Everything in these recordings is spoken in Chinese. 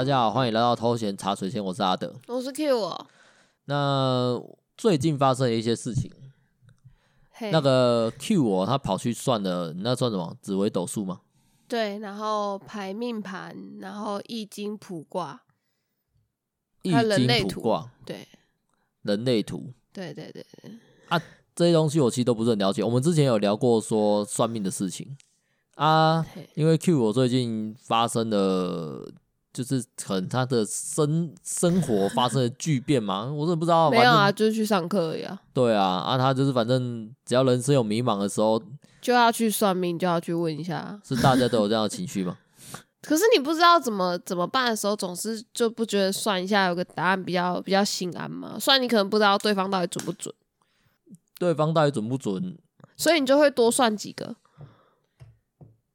大家好，欢迎来到偷闲茶水间，我是阿德，我是 Q 哦。那最近发生了一些事情那个 Q 我他跑去算了，那算什么紫微斗数吗？对，然后排命盘，然后易经卜卦，易经卜卦，对，人类图，对对对对。啊，这些东西我其实都不是很了解。我们之前有聊过说算命的事情啊.因为 Q 我最近发生的。就是可能他的生生活发生了巨变嘛，我真的不知道。没有啊，就是去上课呀。对啊，啊，他就是反正只要人生有迷茫的时候，就要去算命，就要去问一下。是大家都有这样的情绪吗？可是你不知道怎么怎么办的时候，总是就不觉得算一下有个答案比较比较心安嘛。虽然你可能不知道对方到底准不准，对方到底准不准，所以你就会多算几个。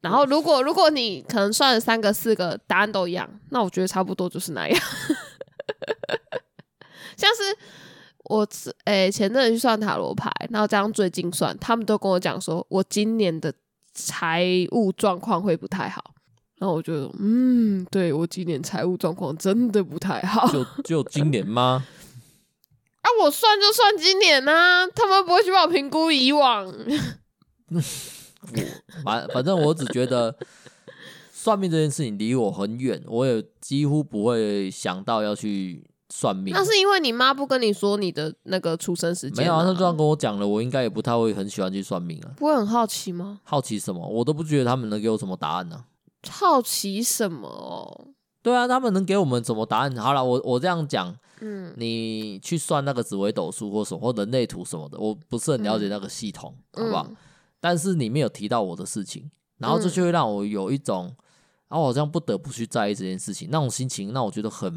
然后，如果如果你可能算了三个、四个答案都一样，那我觉得差不多就是那样。像是我诶、欸、前阵子去算塔罗牌，然后这样最近算，他们都跟我讲说我今年的财务状况会不太好。然后我就嗯，对，我今年财务状况真的不太好。就 就今年吗？啊，我算就算今年啊，他们不会去帮我评估以往。我反反正我只觉得算命这件事情离我很远，我也几乎不会想到要去算命。那是因为你妈不跟你说你的那个出生时间？没有啊，她这样跟我讲了，我应该也不太会很喜欢去算命啊。不会很好奇吗？好奇什么？我都不觉得他们能给我什么答案呢、啊。好奇什么哦？对啊，他们能给我们什么答案？好了，我我这样讲，嗯，你去算那个紫微斗数或什么或人类图什么的，我不是很了解那个系统，嗯、好不好？嗯但是你没有提到我的事情，然后这就会让我有一种，然后我好像不得不去在意这件事情，那种心情让我觉得很、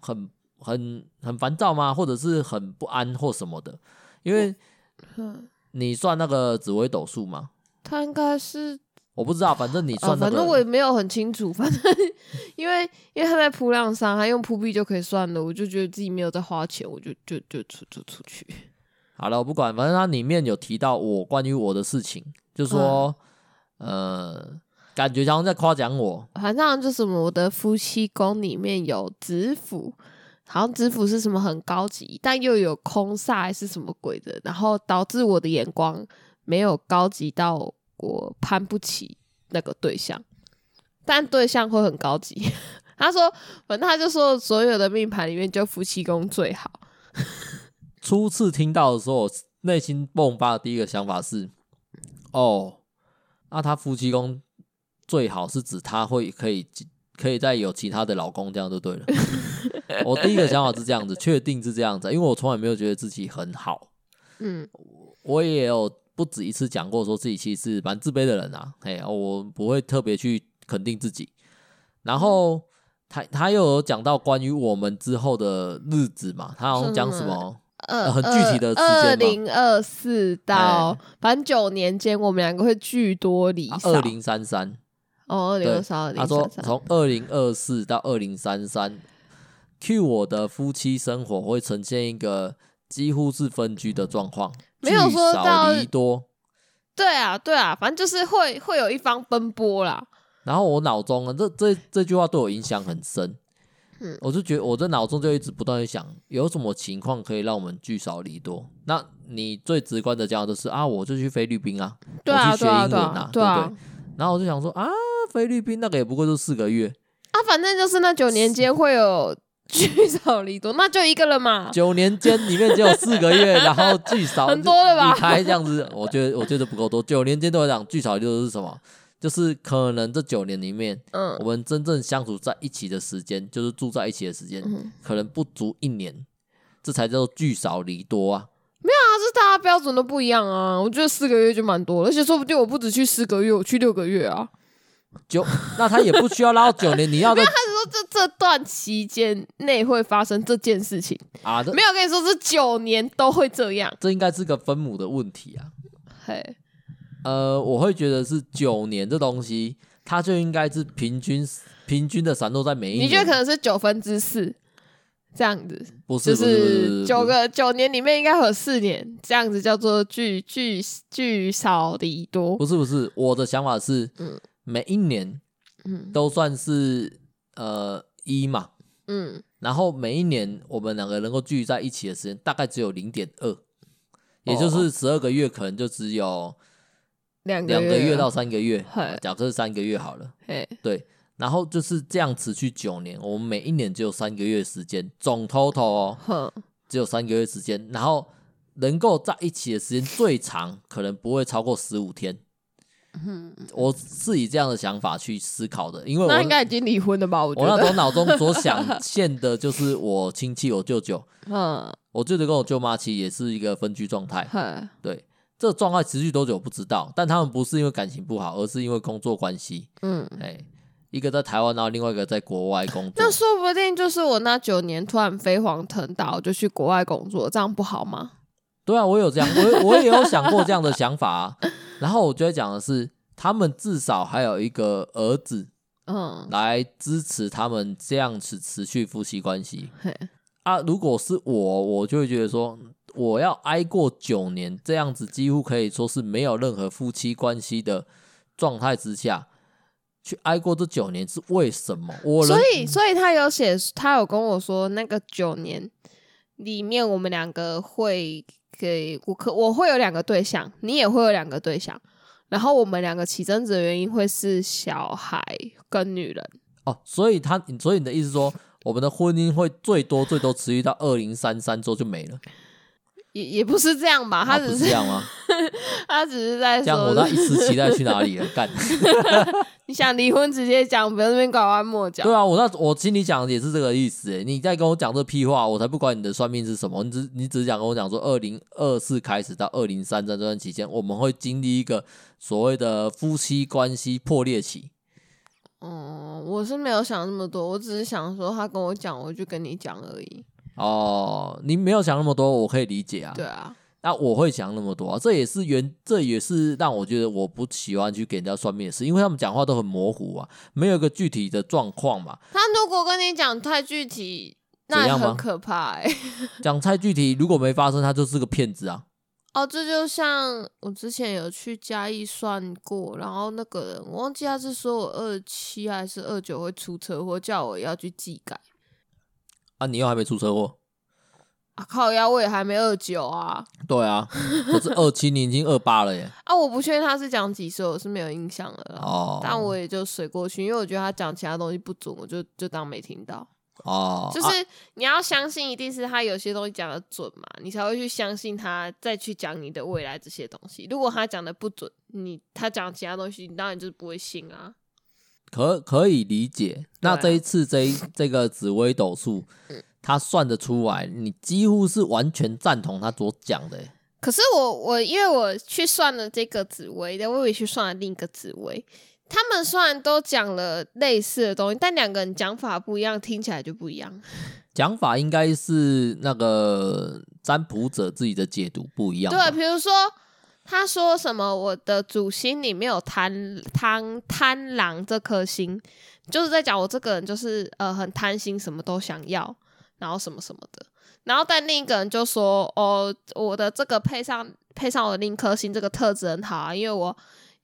很、很、很烦躁吗？或者是很不安或什么的？因为，你算那个紫微斗数吗？他应该是我不知道，反正你算、那个，反正我也没有很清楚。反正因为因为他在铺浪上，他用铺币就可以算了，我就觉得自己没有在花钱，我就就就出就出去。好了，我不管，反正它里面有提到我关于我的事情，就说，嗯、呃，感觉好像在夸奖我。反正就是我的夫妻宫里面有子府，好像子府是什么很高级，但又有空煞还是什么鬼的，然后导致我的眼光没有高级到我攀不起那个对象，但对象会很高级。他说，反正他就说所有的命盘里面就夫妻宫最好。初次听到的时候，内心迸发的第一个想法是：哦，那他夫妻宫最好是指他会可以可以再有其他的老公，这样就对了。我第一个想法是这样子，确定是这样子，因为我从来没有觉得自己很好。嗯，我也有不止一次讲过，说自己其实蛮自卑的人啊。哎，我不会特别去肯定自己。然后他他又有讲到关于我们之后的日子嘛，他好像讲什么？呃，很具体的时间，二零二四到反正九年间，我们两个会聚多离少。二零三三哦，二零二三，他说从二零二四到二零三三，Q 我的夫妻生活会呈现一个几乎是分居的状况，没有说到离多。对啊，对啊，反正就是会会有一方奔波啦。然后我脑中啊，这这这句话对我影响很深。嗯，我就觉得我在脑中就一直不断的想，有什么情况可以让我们聚少离多？那你最直观的讲的就是啊，我就去菲律宾啊，对啊，我去学英文啊，对啊，对啊，不对？然后我就想说啊，菲律宾那个也不过就四个月啊，反正就是那九年间会有聚少离多，那就一个人嘛。九年间里面只有四个月，然后聚少很多了吧？你猜这样子，我觉得我觉得不够多。九年间都在讲聚少离多是什么？就是可能这九年里面，嗯，我们真正相处在一起的时间，就是住在一起的时间，嗯，可能不足一年，这才叫做聚少离多啊。没有啊，这大家标准都不一样啊。我觉得四个月就蛮多了，而且说不定我不止去四个月，我去六个月啊。九，那他也不需要拉到九年，你要。没有，他是说这这段期间内会发生这件事情啊。没有跟你说这九年都会这样，这应该是个分母的问题啊。嘿。呃，我会觉得是九年这东西，它就应该是平均平均的散落在每一年。你觉得可能是九分之四这样子？不是，就是九个九年里面应该会有四年这样子，叫做聚聚聚少离多。不是不是，我的想法是，嗯，每一年，嗯，都算是呃一嘛，嗯，然后每一年我们两个能够聚在一起的时间大概只有零点二，也就是十二个月可能就只有两两个月到三个月，假设三个月好了，嘿，对，然后就是这样持续九年，我们每一年只有三个月时间，总 total 哦，只有三个月时间，然后能够在一起的时间最长可能不会超过十五天。嗯，我是以这样的想法去思考的，因为我那应该已经离婚了吧？我觉我那时候，脑中所想 现的就是我亲戚、我舅舅，嗯，我舅舅跟我舅妈其实也是一个分居状态。哼，对，这个状态持续多久不知道，但他们不是因为感情不好，而是因为工作关系。嗯，哎，一个在台湾，然后另外一个在国外工作那。说不定就是我那九年突然飞黄腾达，我就去国外工作，这样不好吗？对啊，我有这样，我我也有想过这样的想法啊。然后我觉得讲的是，他们至少还有一个儿子，嗯，来支持他们这样子持续夫妻关系嘿，啊。如果是我，我就会觉得说，我要挨过九年这样子，几乎可以说是没有任何夫妻关系的状态之下，去挨过这九年是为什么？我所以，所以他有写，他有跟我说，那个九年里面，我们两个会给我可我会有两个对象，你也会有两个对象，然后我们两个起争执的原因会是小孩跟女人。哦，所以他，所以你的意思说，我们的婚姻会最多最多持续到二零三三之后就没了？也也不是这样吧，他只是，这样吗？他只是在说，那一时期待去哪里了？干！你想离婚直接讲，不要那边拐弯抹角。对啊，我那我心里讲的也是这个意思哎。你在跟我讲这屁话，我才不管你的算命是什么。你只你只是讲跟我讲说，二零二四开始到二零三三这段期间，我们会经历一个所谓的夫妻关系破裂期。嗯，我是没有想那么多，我只是想说他跟我讲，我就跟你讲而已。哦，你没有想那么多，我可以理解啊。对啊，那我会想那么多啊，这也是原，这也是让我觉得我不喜欢去给人家算命的事，因为他们讲话都很模糊啊，没有一个具体的状况嘛。他如果跟你讲太具体，那也很可怕哎、欸。讲太具体，如果没发生，他就是个骗子啊。哦，这就像我之前有去嘉义算过，然后那个人我忘记他是说我二七还是二九会出车祸，叫我要去技改。啊，你又还没出车祸啊？靠腰，我也还没二九啊。对啊，我是二七，你已经二八了耶。啊，我不确定他是讲几岁，我是没有印象了。哦，但我也就随过去，因为我觉得他讲其他东西不准，我就就当没听到。哦，就是你要相信，一定是他有些东西讲的准嘛，你才会去相信他，再去讲你的未来这些东西。如果他讲的不准，你他讲其他东西，你当然就是不会信啊。可可以理解。那这一次这一这个紫微斗数，他算得出来，你几乎是完全赞同他所讲的。可是我我因为我去算了这个紫薇的，我也去算了另一个紫薇。他们虽然都讲了类似的东西，但两个人讲法不一样，听起来就不一样。讲法应该是那个占卜者自己的解读不一样。对，比如说他说什么，我的主星里面有贪贪贪狼这颗星，就是在讲我这个人就是呃很贪心，什么都想要，然后什么什么的。然后但另一个人就说，哦，我的这个配上配上我的另一颗星，这个特质很好啊，因为我。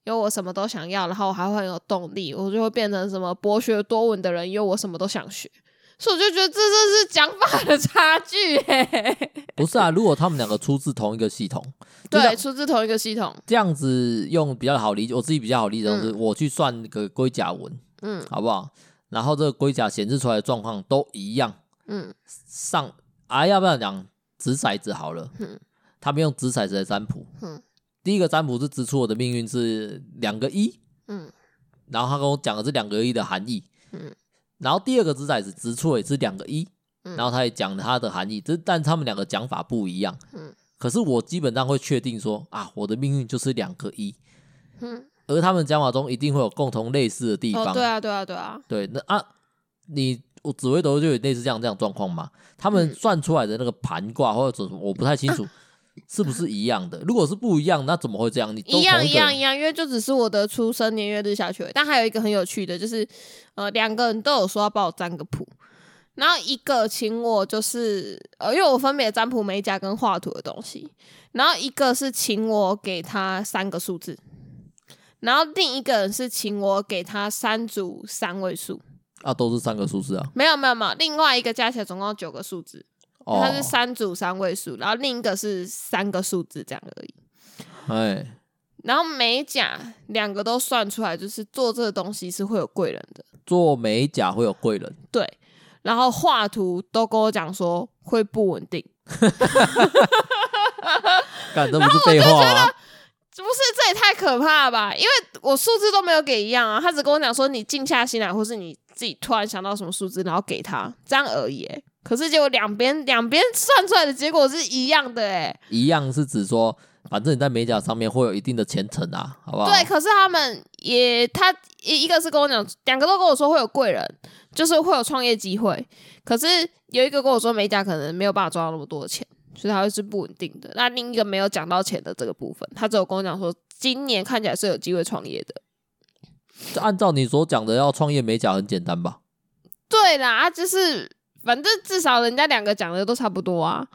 因为我什么都想要，然后我还会很有动力，我就会变成什么博学多闻的人。因为我什么都想学，所以我就觉得这就是讲法的差距。不是啊，如果他们两个出自同一个系统，对，出自同一个系统，这样子用比较好理解，我自己比较好理解，就是我去算那个龟甲文，嗯，好不好？然后这个龟甲显示出来的状况都一样，嗯，上啊，要不要讲掷骰子好了？嗯，他们用掷骰子来占卜，嗯。第一个占卜是指出我的命运是两个一，嗯，然后他跟我讲的是两个一的含义，嗯，然后第二个掷骰子指出也是两个一，嗯，然后他也讲了他的含义，这但他们两个讲法不一样，嗯，可是我基本上会确定说啊，我的命运就是两个一，嗯，而他们讲法中一定会有共同类似的地方，哦，对啊，对啊，对啊，对，那啊，你我紫微斗数就有类似这样这样状况嘛？他们算出来的那个盘卦或者什么，我不太清楚。啊是不是一样的？如果是不一样，那怎么会这样？你一样一样一样，因为就只是我的出生年月日下去。但还有一个很有趣的，就是呃，两个人都有说要帮我占个卜，然后一个请我就是呃，因为我分别占卜美甲跟画图的东西，然后一个是请我给他三个数字，然后另一个人是请我给他三组三位数。啊，都是三个数字啊？没有没有没有，另外一个加起来总共九个数字，哦、它是三组三位数，然后另一个是三个数字这样而已。哎，然后美甲两个都算出来，就是做这个东西是会有贵人的。做美甲会有贵人，对。然后画图都跟我讲说会不稳定。干，这不是废话吗？不是，这也太可怕了吧？因为我数字都没有给一样啊，他只跟我讲说你静下心来，或是你自己突然想到什么数字，然后给他这样而已。可是结果两边两边算出来的结果是一样的，哎，一样是指说，反正你在美甲上面会有一定的前程啊，好不好？对，可是他们也他一一个是跟我讲，两个都跟我说会有贵人，就是会有创业机会。可是有一个跟我说美甲可能没有办法赚到那么多钱。所以它会是不稳定的。那另一个没有讲到钱的这个部分，他只有跟我讲说，今年看起来是有机会创业的。就按照你所讲的，要创业美甲很简单吧？对啦，就是反正至少人家两个讲的都差不多啊。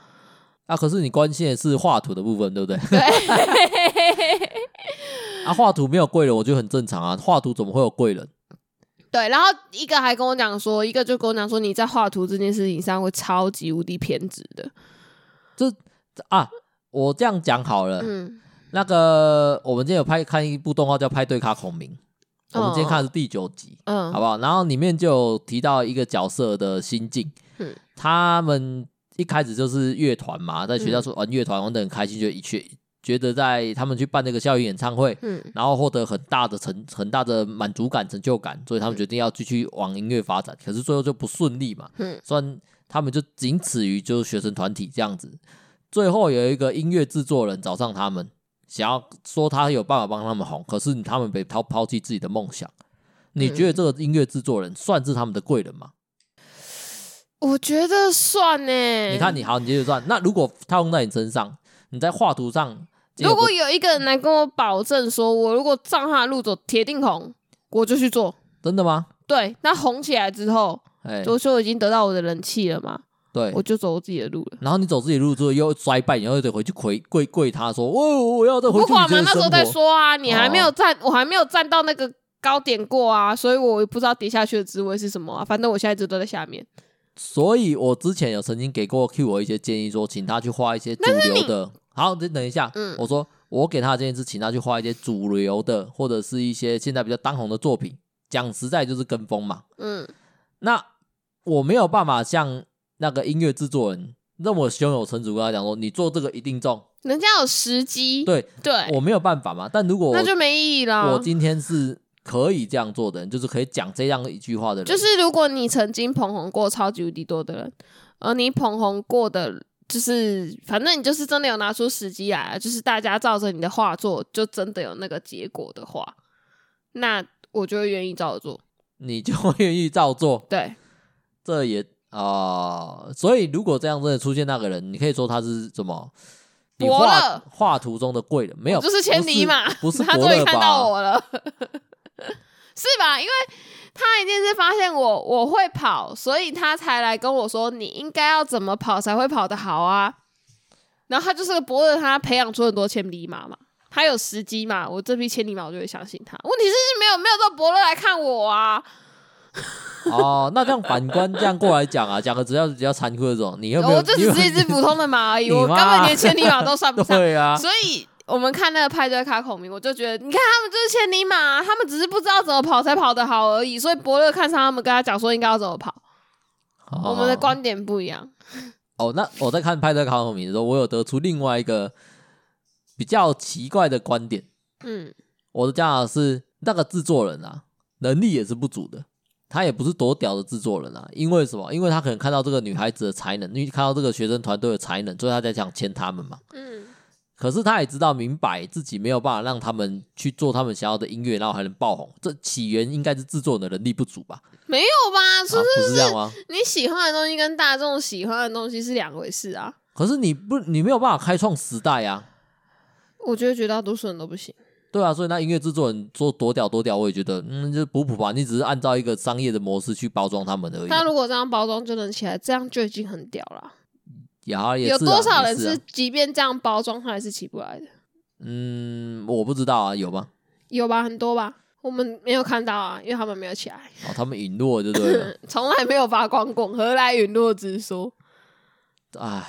啊，可是你关心的是画图的部分，对不对？对。啊，画图没有贵人，我觉得很正常啊。画图怎么会有贵人？对，然后一个还跟我讲说，一个就跟我讲说，你在画图这件事情上会超级无敌偏执的。这啊，我这样讲好了。嗯，那个我们今天有拍看一部动画叫《派对卡孔明》，哦，我们今天看的是第九集，嗯，好不好？然后里面就有提到一个角色的心境，嗯，他们一开始就是乐团嘛，在学校说玩乐团玩的很开心，就一去觉得在他们去办那个校园演唱会，嗯，然后获得很大的成很大的满足感、成就感，所以他们决定要继续往音乐发展，可是最后就不顺利嘛，嗯，虽然。他们就仅此于就是学生团体这样子，最后有一个音乐制作人找上他们，想要说他有办法帮他们红，可是他们被抛抛弃自己的梦想。你觉得这个音乐制作人算是他们的贵人吗？我觉得算呢。你看你好，你接着算。那如果他用在你身上，你在画图上，如果有一个人来跟我保证说，我如果照他的路走，铁定红，我就去做。真的吗？对，那红起来之后。哎，就说已经得到我的人气了嘛，对，我就走我自己的路了。然后你走自己的路之后又衰败，然后又得回去跪跪跪他说：“哦我要再回去。”不管嘛，那时候再说啊，你还没有站，哦、我还没有站到那个高点过啊，所以我也不知道跌下去的滋味是什么啊。反正我现在一直都在下面。所以我之前有曾经给过 Q 我一些建议，说请他去画一些主流的。好，你等一下，嗯，我说我给他的建议是请他去画一些主流的，或者是一些现在比较当红的作品。讲实在就是跟风嘛，嗯，那。我没有办法像那个音乐制作人那么胸有成竹跟他讲说，你做这个一定中，人家有时机。对对，我没有办法嘛。但如果那就没意义了。我今天是可以这样做的人，就是可以讲这样一句话的人。就是如果你曾经捧红过超级无敌多的人，而你捧红过的，就是反正你就是真的有拿出时机来，就是大家照着你的画作，就真的有那个结果的话，那我就会愿意照着做。你就会愿意照做？对。这也啊、呃，所以如果这样真的出现那个人，你可以说他是什么？你画画图中的贵人没有？就是千里马，不是，不是他终于看到我了，是吧？因为他一定是发现我我会跑，所以他才来跟我说，你应该要怎么跑才会跑得好啊？然后他就是个伯乐，他培养出很多千里马嘛，他有时机嘛，我这匹千里马我就会相信他。问题是没有没有这个伯乐来看我啊。哦，那这样反观这样过来讲啊，讲个只要比较残酷的这种，你有没有？我就只是一只普通的马而已，我根本连千里马都算不上。对啊，所以我们看那个派对卡孔明，我就觉得，你看他们就是千里马，他们只是不知道怎么跑才跑得好而已。所以伯乐看上他们，跟他讲说应该要怎么跑。哦、我们的观点不一样。哦，那我在看派对卡孔明的时候，我有得出另外一个比较奇怪的观点。嗯，我的讲法是，那个制作人啊，能力也是不足的。他也不是多屌的制作人啊，因为什么？因为他可能看到这个女孩子的才能，因为看到这个学生团队的才能，所以他才想签他们嘛。嗯。可是他也知道明白自己没有办法让他们去做他们想要的音乐，然后还能爆红。这起源应该是制作人的能力不足吧？没有吧？是、啊、不是这样吗？你喜欢的东西跟大众喜欢的东西是两回事啊。可是你不，你没有办法开创时代啊。我觉得绝大多数人都不行。对啊，所以那音乐制作人做多屌多屌，我也觉得，嗯，就是补补吧。你只是按照一个商业的模式去包装他们而已。他如果这样包装就能起来，这样就已经很屌了。也好，也有多少人是即便这样包装，他还是起不来的？嗯，我不知道啊，有吗？有吧，很多吧。我们没有看到啊，因为他们没有起来。哦，他们陨落，对不对？从来没有发光过，何来陨落之说？哎，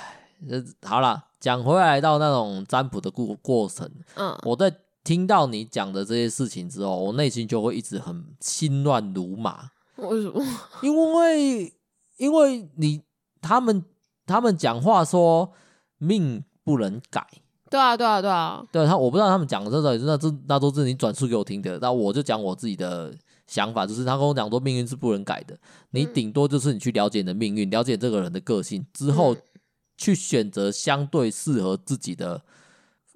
这好了，讲回来到那种占卜的过过程，嗯，我在听到你讲的这些事情之后，我内心就会一直很心乱如麻。为什么？因为因为你他们他们讲话说命不能改。对啊，对啊，对啊，对他，我不知道他们讲的这个，那这那都是你转述给我听的。那我就讲我自己的想法，就是他跟我讲说，命运是不能改的。你顶多就是你去了解你的命运，了解这个人的个性之后，去选择相对适合自己的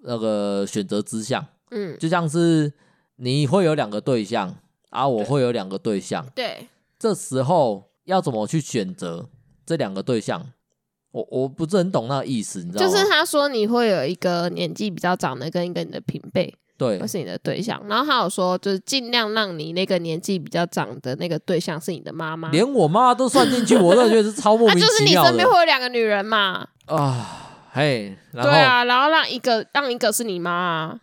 那个选择之相。嗯，就像是你会有两个对象，啊，我会有两个对象。对，这时候要怎么去选择这两个对象？我我不是很懂那个意思，你知道吗？就是他说你会有一个年纪比较长的跟一个你的平辈，对，会是你的对象。然后他有说，就是尽量让你那个年纪比较长的那个对象是你的妈妈，连我妈都算进去，我都觉得是超莫 名其妙的。就是你身边会有两个女人嘛？啊，嘿，对啊，然后让一个让一个是你妈啊。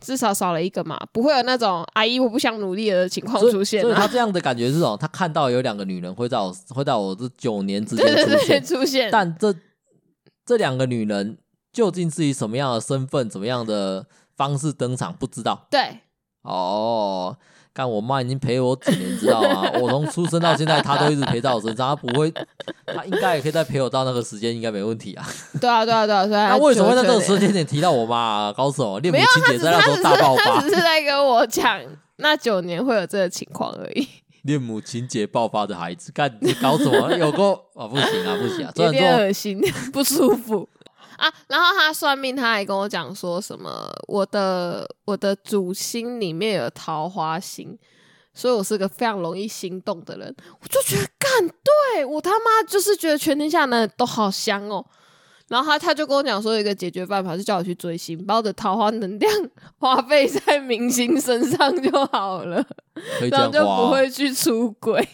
至少少了一个嘛，不会有那种阿姨我不想努力的情况出现，啊所。所以他这样的感觉是哦，他看到有两个女人会在我会在我这九年之间出现，对对对出现，但这这两个女人究竟是以什么样的身份、怎么样的方式登场，不知道。对，哦。但我妈已经陪我几年，知道吗？我从出生到现在，她都一直陪在我身上。她不会，她应该也可以再陪我到那个时间，应该没问题啊。对啊，对啊，对啊，对啊。那为什么会在这个时间点提到我妈啊？高手恋母情节在那时候大爆发。他只是在跟我讲那九年会有这个情况而已。恋母情节爆发的孩子，干你搞什么？有个啊，不行啊，不行啊，有点恶心，不舒服。啊，然后他算命，他还跟我讲说什么，我的我的主星里面有桃花星，所以我是个非常容易心动的人。我就觉得干，对我他妈就是觉得全天下男人都好香哦。然后他他就跟我讲说，有一个解决办法是叫我去追星，把我的桃花能量 花费在明星身上就好了，然后就不会去出轨。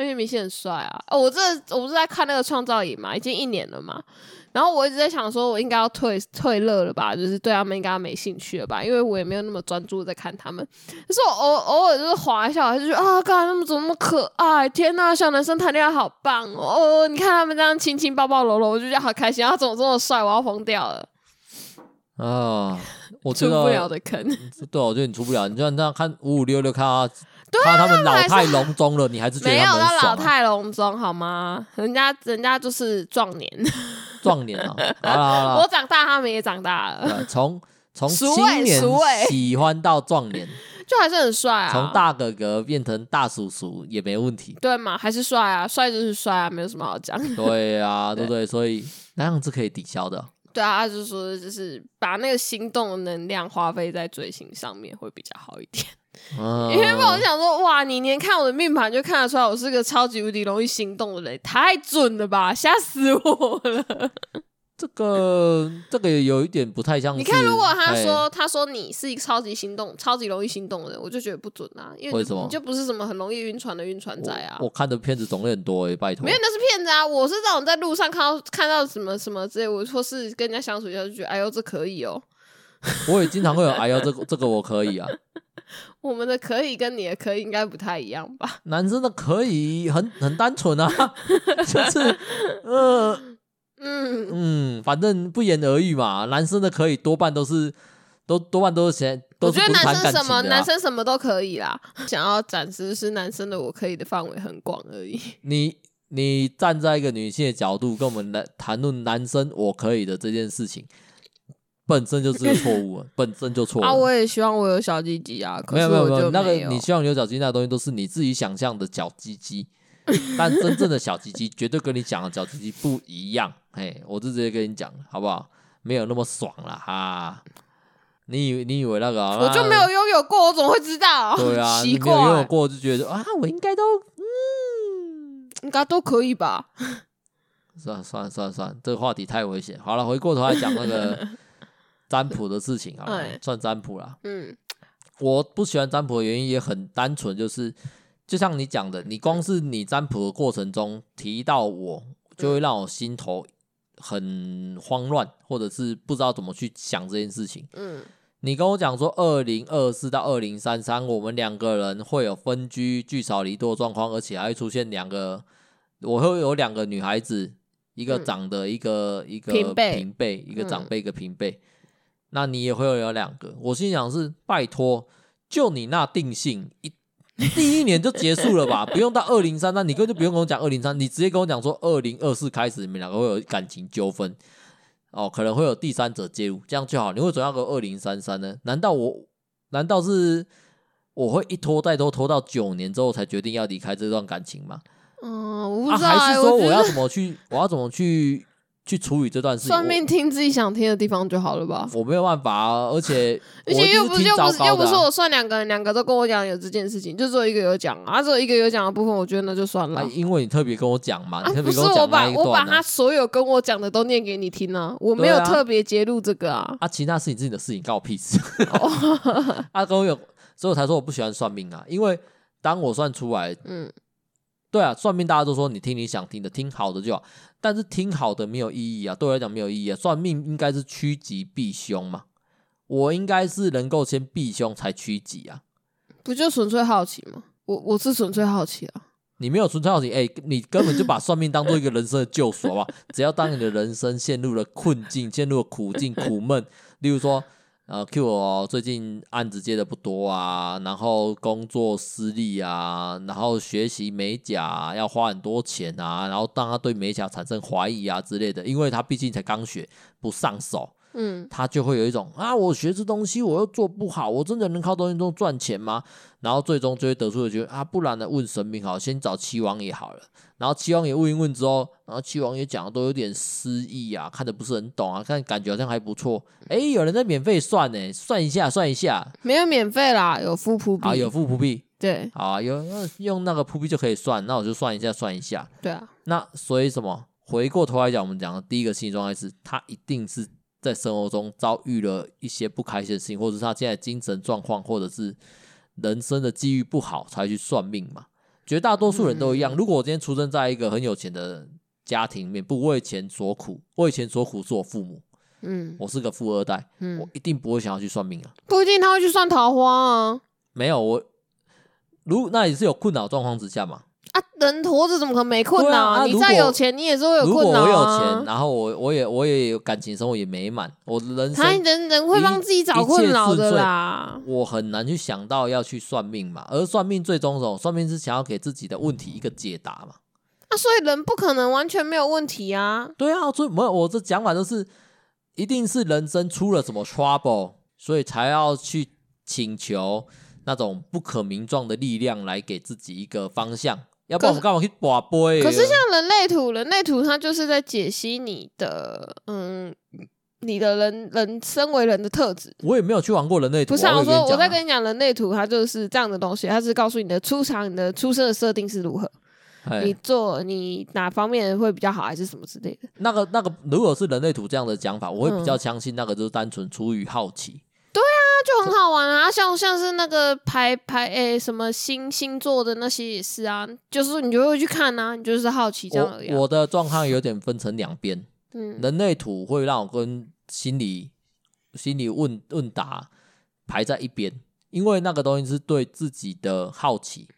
而且明星很帅啊！哦，我这我不是在看那个创造营嘛，已经一年了嘛。然后我一直在想，说我应该要退退热了吧，就是对他们应该没兴趣了吧，因为我也没有那么专注在看他们。可是我偶偶尔就是滑一下，我就觉得啊，干他们怎么那么可爱？天呐，小男生谈恋爱好棒哦！哦，你看他们这样亲亲抱抱搂搂，我就觉得好开心。他怎么这么帅？我要疯掉了！啊，我出不了的坑。对，我觉得你出不了。你就像这样看五五六六，看啊。对啊，他们老态龙钟了，你还是没有到老态龙钟好吗？人家人家就是壮年，壮年 啊！我长大，他们也长大了。从从青年喜欢到壮年，就还是很帅啊。从大哥哥变成大叔叔也没问题，对嘛？还是帅啊，帅就是帅啊，没有什么好讲。对啊，对不对？所以那样子可以抵消的。对啊，他就是说，就是把那个心动的能量花费在追星上面会比较好一点。因为我想说，哇，你连看我的命盘就看得出来，我是个超级无敌容易心动的人，太准了吧，吓死我了。这个这个也有一点不太像。你看，如果他说他说你是一个超级心动、超级容易心动的人，我就觉得不准啊。因为，为什么？你就不是什么很容易晕船的晕船仔啊。我，我看的片子种类很多诶、欸，拜托。没有，那是骗子啊！我是这种在路上看到看到什么什么之类，我或是跟人家相处一下就觉得，哎呦，这可以哦。我也经常会有哎呦，这个这个我可以啊。我们的可以跟你的可以应该不太一样吧？男生的可以很很单纯啊，就是呃嗯嗯，反正不言而喻嘛。男生的可以多半都是都多半都是嫌。我觉得男生什么男生什么都可以啦，想要展示是男生的我可以的范围很广而已。你你站在一个女性的角度跟我们来谈论男生我可以的这件事情。本身就是个错误，本身就错误。啊，我也希望我有小鸡鸡啊，可是没有没有没有，那个你希望有小鸡鸡那个东西都是你自己想象的小鸡鸡，但真正的小鸡鸡绝对跟你讲的小鸡鸡不一样。嘿，我就直接跟你讲，好不好？没有那么爽了哈。你以为你以为那个、啊？我就没有拥有过，我怎么会知道？对啊，你没有拥有过，就觉得啊，我应该都嗯，应该都可以吧？算了算了算了算了，这个话题太危险。好了，回过头来讲那个。占卜的事情啊，算占卜啦。嗯，我不喜欢占卜的原因也很单纯，就是就像你讲的，你光是你占卜的过程中提到我，就会让我心头很慌乱，或者是不知道怎么去想这件事情。嗯，你跟我讲说，二零二四到二零三三，我们两个人会有分居、聚少离多状况，而且还会出现两个，我会有两个女孩子，一个长得一个、嗯、一个平辈，平辈一个长辈一个平辈，嗯、那你也会有两个。我心想是，拜托，就你那定性，一第一年就结束了吧，不用到二零三三，你根本就不用跟我讲二零三，你直接跟我讲说二零二四开始，你们两个会有感情纠纷。哦，可能会有第三者介入，这样就好。你会总要个二零三三呢？难道我难道是我会一拖再拖，拖到九年之后才决定要离开这段感情吗？嗯，我不知道、欸啊。还是说我要怎么去？我，我要怎么去？去处理这段事情，算命听自己想听的地方就好了吧。我没有办法啊，而且 而且又不又不是又不是我算两个人，两个都跟我讲有这件事情，就只有一个有讲啊，只有一个有讲的部分，我觉得那就算了。因为你特别跟我讲嘛，你特别跟我讲、啊、不是我把我把他所有跟我讲的都念给你听啊，我没有特别揭露这个啊。啊，啊其他是你自己的事情，关我屁事。啊，跟我有，所以我才说我不喜欢算命啊，因为当我算出来，嗯。对啊，算命大家都说你听你想听的，听好的就好。但是听好的没有意义啊，对我来讲没有意义啊。算命应该是趋吉避凶嘛，我应该是能够先避凶才趋吉啊。不就纯粹好奇吗？我我是纯粹好奇啊。你没有纯粹好奇，哎、欸，你根本就把算命当做一个人生的救赎好不好？只要当你的人生陷入了困境、陷入了苦境、苦闷，例如说。呃，Q 我最近案子接的不多啊，然后工作失利啊，然后学习美甲要花很多钱啊，然后当他对美甲产生怀疑啊之类的，因为他毕竟才刚学，不上手，嗯，他就会有一种啊，我学这东西我又做不好，我真的能靠东西中赚钱吗？然后最终就会得出的结论啊，不然呢，问神明好，先找七王爷好了。然后七王爷问一问之后，然后七王爷讲的都有点失意啊，看的不是很懂啊，看感觉好像还不错。哎，有人在免费算呢，算一下，算一下，没有免费啦，有付扑币，啊，有付扑币，对，好啊，有用那个扑币就可以算，那我就算一下，算一下，对啊。那所以什么？回过头来讲，我们讲的第一个心理状态是，他一定是在生活中遭遇了一些不开心的事情，或者是他现在精神状况，或者是人生的机遇不好，才去算命嘛。绝大多数人都一样。如果我今天出生在一个很有钱的家庭里面，不为钱所苦，为钱所苦是我父母。嗯，我是个富二代，嗯，我一定不会想要去算命啊。不一定他会去算桃花啊。没有我，如那也是有困扰状况之下嘛。啊，人活着怎么可能没困难？啊，你再有钱，你也是会有困难啊。如果我有钱，然后我我也我也有感情生活也美满，我人生他 人人会帮自己找困扰的啦。我很难去想到要去算命嘛，而算命最终什么？算命是想要给自己的问题一个解答嘛。啊，所以人不可能完全没有问题啊。对啊，所以没有我这讲法就是，一定是人生出了什么 trouble，所以才要去请求那种不可名状的力量来给自己一个方向。要不然我们干嘛去拔杯？可是像人类图，人类图它就是在解析你的，嗯，你的人人身为人的特质。我也没有去玩过人类图。不是，我说我在跟你讲人类图，它就是这样的东西，它是告诉你的出场、你的出生的设定是如何，你做你哪方面会比较好，还是什么之类的。那个那个，如果是人类图这样的讲法，我会比较相信那个就是单纯出于好奇。就很好玩啊，像像是那个排排诶、欸，什么星星座的那些也是啊，就是你就会去看啊，你就是好奇这样而已。我的状况有点分成两边，嗯，人类图会让我跟心理心理问问答排在一边，因为那个东西是对自己的好奇，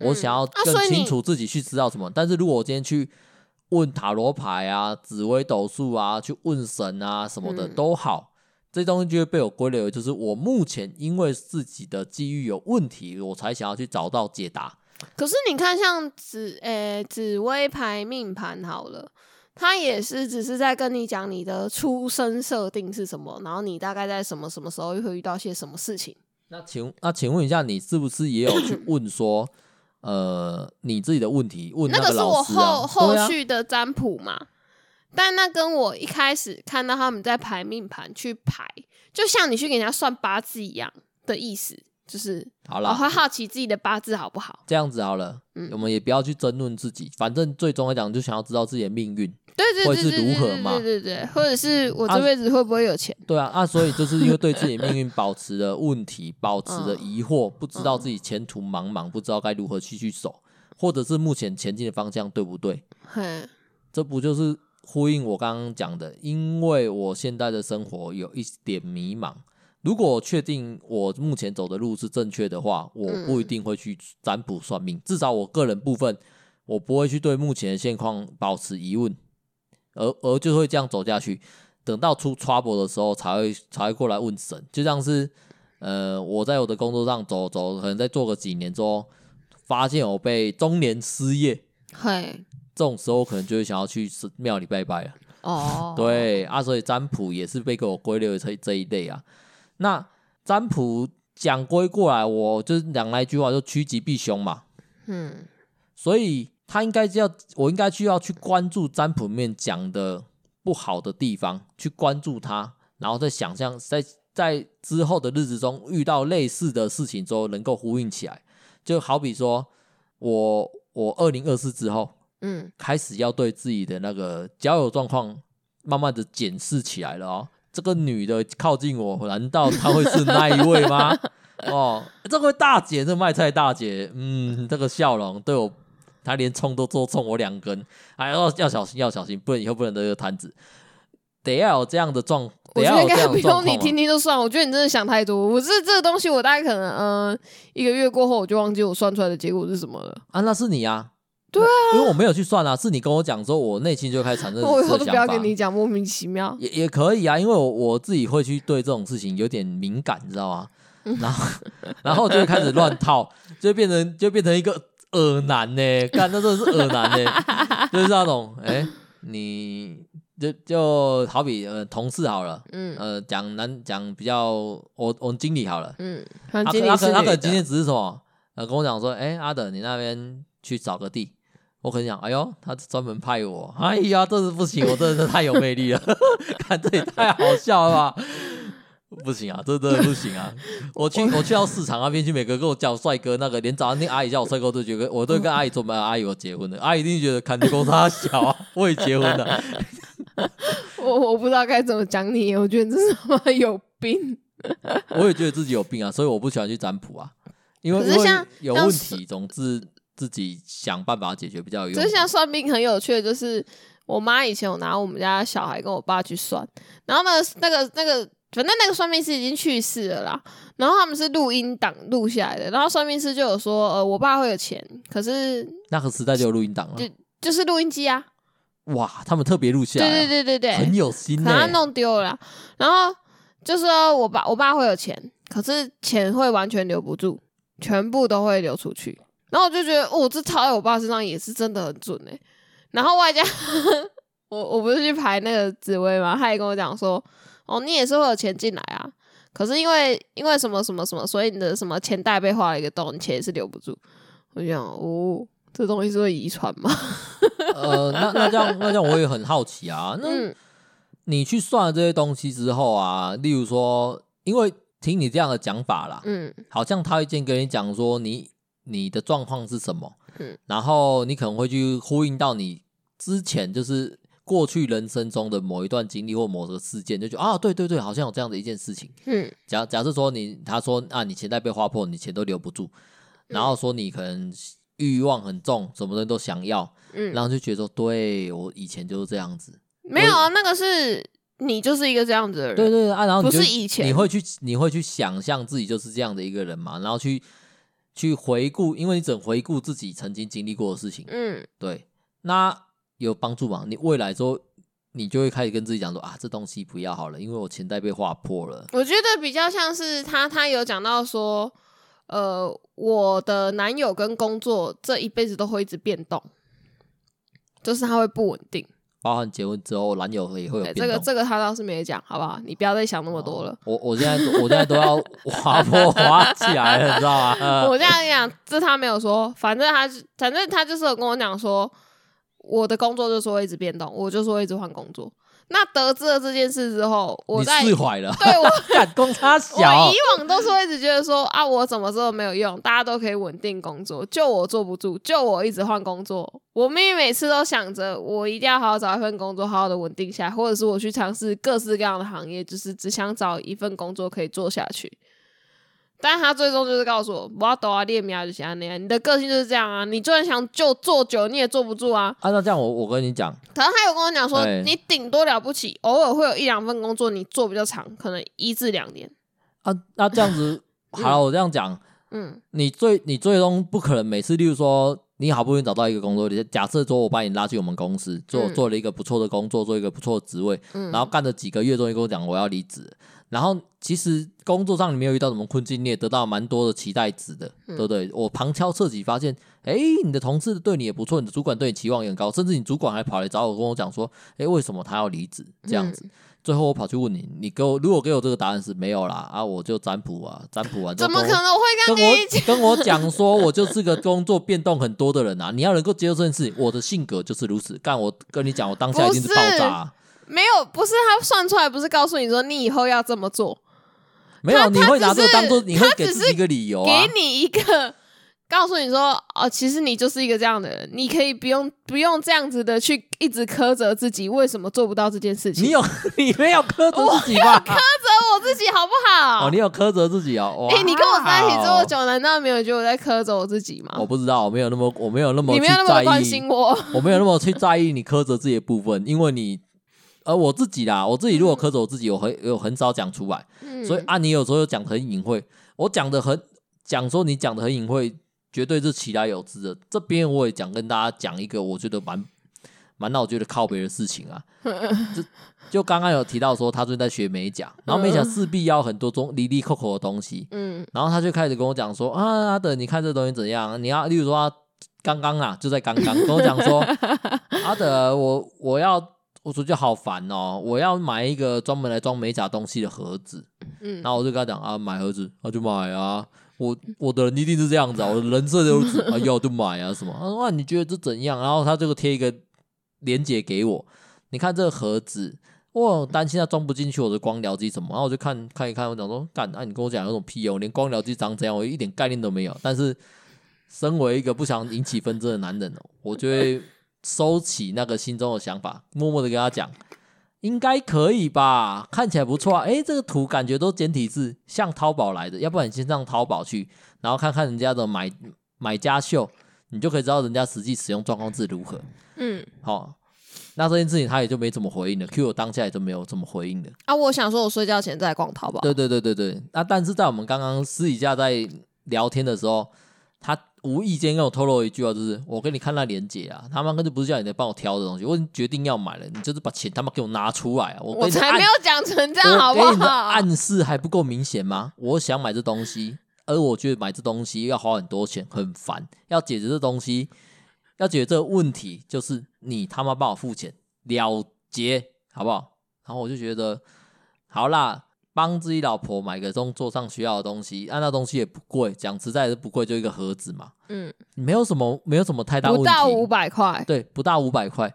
我想要更清楚自己去知道什么。但是如果我今天去问塔罗牌啊、紫微斗数啊、去问神啊什么的都好。这东西就会被我归类为，就是我目前因为自己的机遇有问题，我才想要去找到解答。可是你看，像紫诶、欸、紫微牌命盘好了，它也是只是在跟你讲你的出生设定是什么，然后你大概在什么什么时候会遇到些什么事情。那请那请问一下，你是不是也有去问说，呃，你自己的问题？问那个老师、啊、那个是我后后续的占卜嘛？但那跟我一开始看到他们在排命盘去排，就像你去给人家算八字一样的意思，就是好了，我会好奇自己的八字好不好？这样子好了，嗯，我们也不要去争论自己，反正最终来讲，就想要知道自己的命运，对对对，会是如何嘛？对对对，或者是我这辈子会不会有钱？啊对啊，啊，所以就是因为对自己的命运保持了问题，保持了疑惑，不知道自己前途茫茫，不知道该如何去去走，或者是目前前进的方向对不对？嘿，这不就是？呼应我刚刚讲的，因为我现在的生活有一点迷茫，如果确定我目前走的路是正确的话，我不一定会去占卜算命。至少我个人部分，我不会去对目前的现况保持疑问，而而就会这样走下去。等到出 trouble 的时候，才会才会过来问神。就像是，呃，我在我的工作上走走，可能再做个几年之后，发现我被中年失业，嘿，这种时候可能就会想要去庙里拜拜了。哦，对啊，所以占卜也是被给我归类为这一类啊。那占卜讲归过来，我就是讲那一句话，就趋吉避凶嘛。嗯，所以他应该要，我应该需要去关注占卜面讲的不好的地方，去关注它，然后再想象在在之后的日子中遇到类似的事情之后，能够呼应起来。就好比说我我二零二四之后，嗯，开始要对自己的那个交友状况慢慢的检视起来了哦。这个女的靠近我，难道她会是那一位吗？哦，这位大姐，这卖菜大姐，嗯，这个笑容对我，她连冲都多冲我两根，哎呦，要小心，要小心，不然以后不能得这个摊子。得要有这样的状，得要有这样的状况。我觉得应该不用你听听就算，我觉得你真的想太多。我是这个东西，我大概可能，嗯、呃，一个月过后我就忘记我算出来的结果是什么了。啊，那是你啊。对啊，因为我没有去算啊，是你跟我讲之后，我内心就开始产生。我以后都不要跟你讲，莫名其妙。也也可以啊，因为我我自己会去对这种事情有点敏感，你知道吗？然后 然后就开始乱套，就变成就变成一个恶男呢，干那真的是恶男呢，就是那种哎、欸，你就就好比呃同事好了，嗯呃讲男讲比较我我们经理好了，嗯，他可他可他可今天只是什么呃跟我讲说，哎、欸、阿德你那边去找个地。我可能想，哎呦，他专门派我，哎呀，这是不行，我真的是太有魅力了，看这也太好笑了吧？不行啊，这真的不行啊！我去，我去到市场那边去，每个跟我叫帅哥，那个连早上那阿姨叫我帅哥都觉得，我都跟阿姨说，没有阿姨我结婚了，阿姨一定觉得看你公他小啊，我也结婚了。我我不知道该怎么讲你，我觉得这是他妈有病。我也觉得自己有病啊，所以我不喜欢去占卜啊，因为因为有问题，总之。自己想办法解决比较有用。就像算命很有趣的，就是我妈以前有拿我们家小孩跟我爸去算，然后呢，那个那个，反正那个算命师已经去世了啦。然后他们是录音档录下来的，然后算命师就有说，呃，我爸会有钱，可是那个时代就有录音档了，就就是录音机啊。哇，他们特别录下来，对对对对对，很有心，把它弄丢了。然后就说我爸我爸会有钱，可是钱会完全留不住，全部都会流出去。然后我就觉得，哦，这套在我爸身上也是真的很准哎。然后外加 我我不是去排那个紫薇嘛，他也跟我讲说，哦，你也是会有钱进来啊，可是因为因为什么什么什么，所以你的什么钱袋被画了一个洞，你钱也是留不住。我就想，哦，这东西是会遗传吗？呃，那那这样那这样我也很好奇啊。那你去算了这些东西之后啊，例如说，因为听你这样的讲法啦，嗯，好像他已经跟你讲说你。你的状况是什么？嗯，然后你可能会去呼应到你之前就是过去人生中的某一段经历或某个事件，就觉得啊，对对对，好像有这样的一件事情。嗯，假假设说你他说啊，你钱袋被划破，你钱都留不住，然后说你可能欲望很重，什么人都想要，嗯，然后就觉得说，对我以前就是这样子。没有啊，那个是你就是一个这样子的人，对对对啊，然后你不是以前，你会去你会去想象自己就是这样的一个人嘛，然后去。去回顾，因为你只回顾自己曾经经历过的事情，嗯，对，那有帮助吗？你未来之后，你就会开始跟自己讲说啊，这东西不要好了，因为我钱袋被划破了。我觉得比较像是他，他有讲到说，呃，我的男友跟工作这一辈子都会一直变动，就是他会不稳定。包含结婚之后，男友也会有变动。这个这个他倒是没讲，好不好？你不要再想那么多了。我我现在我现在都要滑坡滑起来了，你知道吗？我这样讲，这他没有说，反正他反正他就是有跟我讲说，我的工作就是会一直变动，我就说一直换工作。那得知了这件事之后，我在释怀了。对我感动他小，我以往都是会一直觉得说啊，我怎么做都没有用，大家都可以稳定工作，就我坐不住，就我一直换工作。我明明每次都想着，我一定要好好找一份工作，好好的稳定下来，或者是我去尝试各式各样的行业，就是只想找一份工作可以做下去。但他最终就是告诉我，我要抖啊，列苗就是那样，你的个性就是这样啊，你就算想就坐久，你也坐不住啊。按照、啊、这样我，我我跟你讲，可能他有跟我讲说，欸、你顶多了不起，偶尔会有一两份工作，你做比较长，可能一至两年。啊，那这样子，好了，我这样讲，嗯，你最你最终不可能每次，例如说。你好不容易找到一个工作，你假设说我把你拉进我们公司，做做了一个不错的工作，做一个不错的职位，然后干了几个月，终于跟我讲我要离职。然后其实工作上你没有遇到什么困境，你也得到蛮多的期待值的，对不对？我旁敲侧击发现，哎，你的同事对你也不错，你的主管对你期望也很高，甚至你主管还跑来找我跟我讲说，哎，为什么他要离职？这样子。最后我跑去问你，你给我如果给我这个答案是没有啦啊，我就占卜啊，占卜完 怎么可能我会跟你 跟我讲说，我就是个工作变动很多的人啊，你要能够接受这件事，我的性格就是如此。干，我跟你讲，我当下一定是爆炸啊。没有，不是他算出来，不是告诉你说你以后要这么做，没有，你会拿这个当做，你会给自己一个理由啊，给你一个。告诉你说，哦，其实你就是一个这样的人，你可以不用不用这样子的去一直苛责自己，为什么做不到这件事情？你有 你没有苛责自己吗？苛责我自己好不好？哦，你有苛责自己哦。哎、欸，你跟我在一起这么久，难道没有觉得我在苛责我自己吗？我不知道，我没有那么我没有那么你没有那么关心我，我没有那么去在意你苛责自己的部分，因为你呃我自己啦，我自己如果苛责我自己，我很有很少讲出来，嗯、所以啊，你有时候讲得很隐晦，我讲的很讲说你讲的很隐晦。绝对是其来有之的。这边我也讲跟大家讲一个我觉得蛮蛮让我觉得靠北的事情啊。就就刚刚有提到说他最近在学美甲，然后美甲势必要很多种里里扣扣的东西。嗯，然后他就开始跟我讲说啊，阿德，你看这东西怎样？你要例如说啊刚刚啊，就在刚刚跟我讲说，阿德，我我要我说就好烦哦，我要买一个专门来装美甲东西的盒子。嗯，然后我就跟他讲啊，买盒子，那就买啊。我我的人一定是这样子啊，我的人设就是啊，要就买啊什么。他说啊，你觉得这怎样？然后他这个贴一个链接给我，你看这个盒子，我担心它装不进去我的光疗机什么。然后我就看看一看，我讲说干，那、啊、你跟我讲有种屁哦，连光疗机长怎样，我一点概念都没有。但是身为一个不想引起纷争的男人哦，我就会收起那个心中的想法，默默的跟他讲。应该可以吧，看起来不错啊。诶，这个图感觉都简体字，像淘宝来的。要不然你先上淘宝去，然后看看人家的买买家秀，你就可以知道人家实际使用状况是如何。嗯，好，那这件事情他也就没怎么回应了。Q 我当下也就没有怎么回应的。啊，我想说我睡觉前在逛淘宝。对对对对对。那但是在我们刚刚私底下在聊天的时候，他。无意间跟我透露一句话，就是我给你看那链接啊，他妈根本不是叫你来帮我挑的东西，我已经决定要买了，你就是把钱他妈给我拿出来啊！我，我才没有讲成这样，好不好？暗示还不够明显吗？我想买这东西，而我觉得买这东西要花很多钱，很烦。要解决这东西，要解决这个问题，就是你他妈帮我付钱了结，好不好？然后我就觉得，好啦。帮自己老婆买个工作上需要的东西，按、啊、那东西也不贵，讲实在的是不贵，就一个盒子嘛。嗯，没有什么，没有什么太大问题。不到五百块，对，不到五百块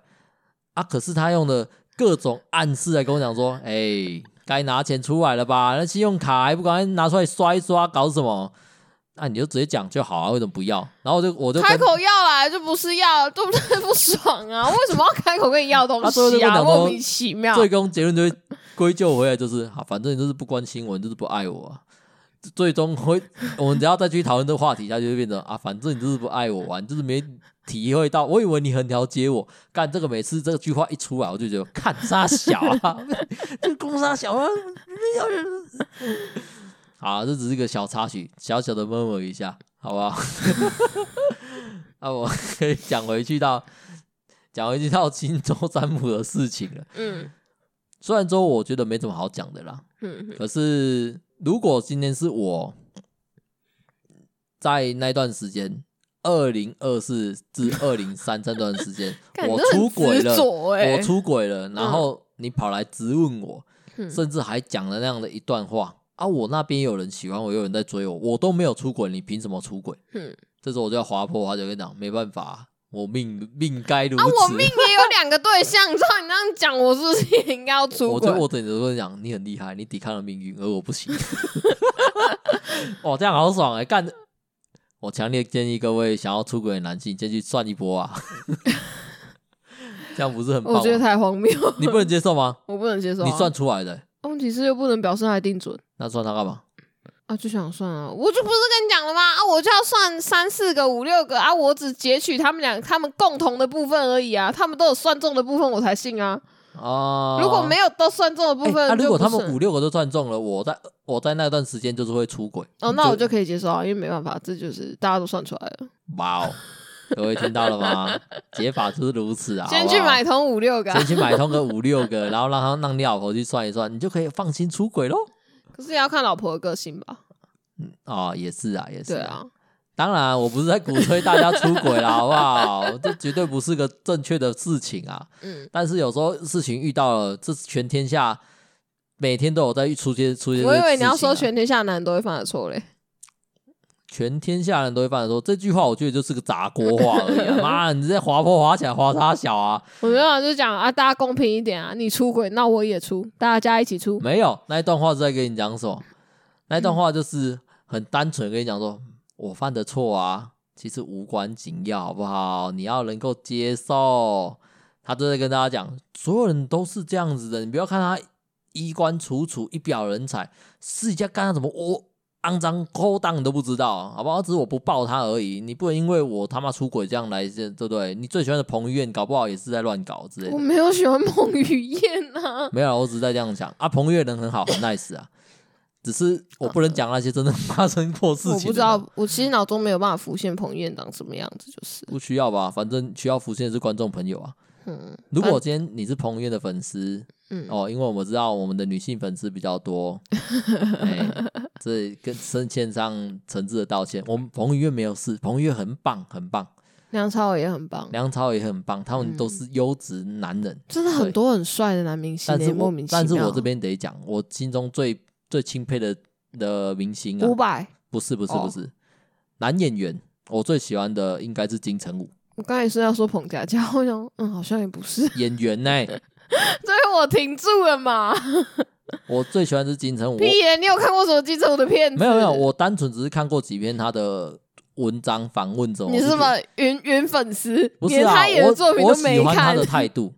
啊。可是他用的各种暗示来跟我讲说，哎、欸，该拿钱出来了吧？那信用卡还不赶快拿出来刷一刷，搞什么？那、啊、你就直接讲就好啊，为什么不要？然后我就我就开口要来，就不是要，对不对？不爽啊！为什么要开口跟你要东西啊？莫名其妙。最终结论就会归咎回来，就是好，反正你就是不关心我，你就是不爱我、最终会，我们只要再去讨论这个话题，它就会变成啊，反正你就是不爱我玩，就是没体会到。我以为你很了解我，干这个每次这句话一出来，我就觉得看杀小啊，这攻杀小啊，没有人。好，这只是一个小插曲，小小的 murmur 一下，好不好？那我可以讲回去到讲回去到金州占卜的事情了。嗯，虽然说我觉得没什么好讲的啦，嗯，可是如果今天是我在那段时间，二零二四至二零三这段时间，我出轨了，我出轨了，然后你跑来质问我，甚至还讲了那样的一段话。啊！我那边有人喜欢我，有人在追我，我都没有出轨，你凭什么出轨？嗯，这时候我就要划破，他就跟你讲，没办法，我命命该如此。啊，我命也有两个对象，照你这样讲，我是不是也应该要出轨？我对我等着跟你讲，你很厉害，你抵抗了命运，而我不行。哇，这样好爽哎，欸！干，我强烈建议各位想要出轨的男性，先去算一波啊！这样不是很棒？我觉得太荒谬，你不能接受吗？我不能接受，啊，你算出来的，欸。问题是又不能表示他一定准，那算他干嘛？啊，就想算啊，我就不是跟你讲了吗？啊，我就要算三四个、五六个啊，我只截取他们俩他们共同的部分而已啊，他们都有算中的部分，我才信啊。哦，如果没有都算中的部分，那、欸啊、如果他们五六个都算中了，我在我在那段时间就是会出轨。哦，那我就可以接受啊，因为没办法，这就是大家都算出来了。哇哦，各位听到了吗？解法就是如此啊！先去买通五六个，先去买通个五六个，然后让他让你老婆去算一算，你就可以放心出轨喽。可是也要看老婆的个性吧。嗯，哦，也是啊，也是。对啊。当然，我不是在鼓吹大家出轨啦，好不好？这绝对不是个正确的事情啊。嗯。但是有时候事情遇到了，这全天下每天都有在出现出现、啊。我以为你要说全天下男人都会犯的错嘞。全天下人都会犯的错，这句话我觉得就是个砸锅话而已、啊。妈，你这滑坡滑起来滑他小啊？我没有，就讲啊，大家公平一点啊。你出轨，那我也出，大家一起出。没有，那一段话是在跟你讲什么？那一段话就是很单纯跟你讲说。我犯的错啊，其实无关紧要，好不好？你要能够接受。他都在跟大家讲，所有人都是这样子的，你不要看他衣冠楚楚、一表人才，私底下干他什么肮肮脏勾当你都不知道，好不好？只是我不爆他而已。你不能因为我他妈出轨这样来，对不对？你最喜欢的彭于晏，搞不好也是在乱搞之类的。我没有喜欢彭于晏啊，没有，我只是在这样讲啊。彭于晏人很好，很 nice 啊。只是我不能讲那些真的发生过事情。我不知道，我其实脑中没有办法浮现彭于晏长什么样子，就是不需要吧？反正需要浮现的是观众朋友啊。嗯，如果今天你是彭于晏的粉丝，嗯哦，因为我们知道我们的女性粉丝比较多，哎，这跟先献上诚挚的道歉。我们彭于晏没有事，彭于晏很棒，很棒。梁朝伟也很棒，梁朝伟也很棒，他们都是优质男人，真的很多很帅的男明星。但是莫名其妙，但是我这边得讲，我心中最。最钦佩的的明星啊，伍佰不是不是不是、哦、男演员，我最喜欢的应该是金城武。我刚才是要说彭佳佳，我想嗯，好像也不是演员呢、欸，所以我停住了嘛。我最喜欢是金城武。屁耶，你有看过什么金城武的片子？没有没有，我单纯只是看过几篇他的文章访问中。你是什么云云粉丝？不是啊，他演的作品都没看。我喜欢他的态度。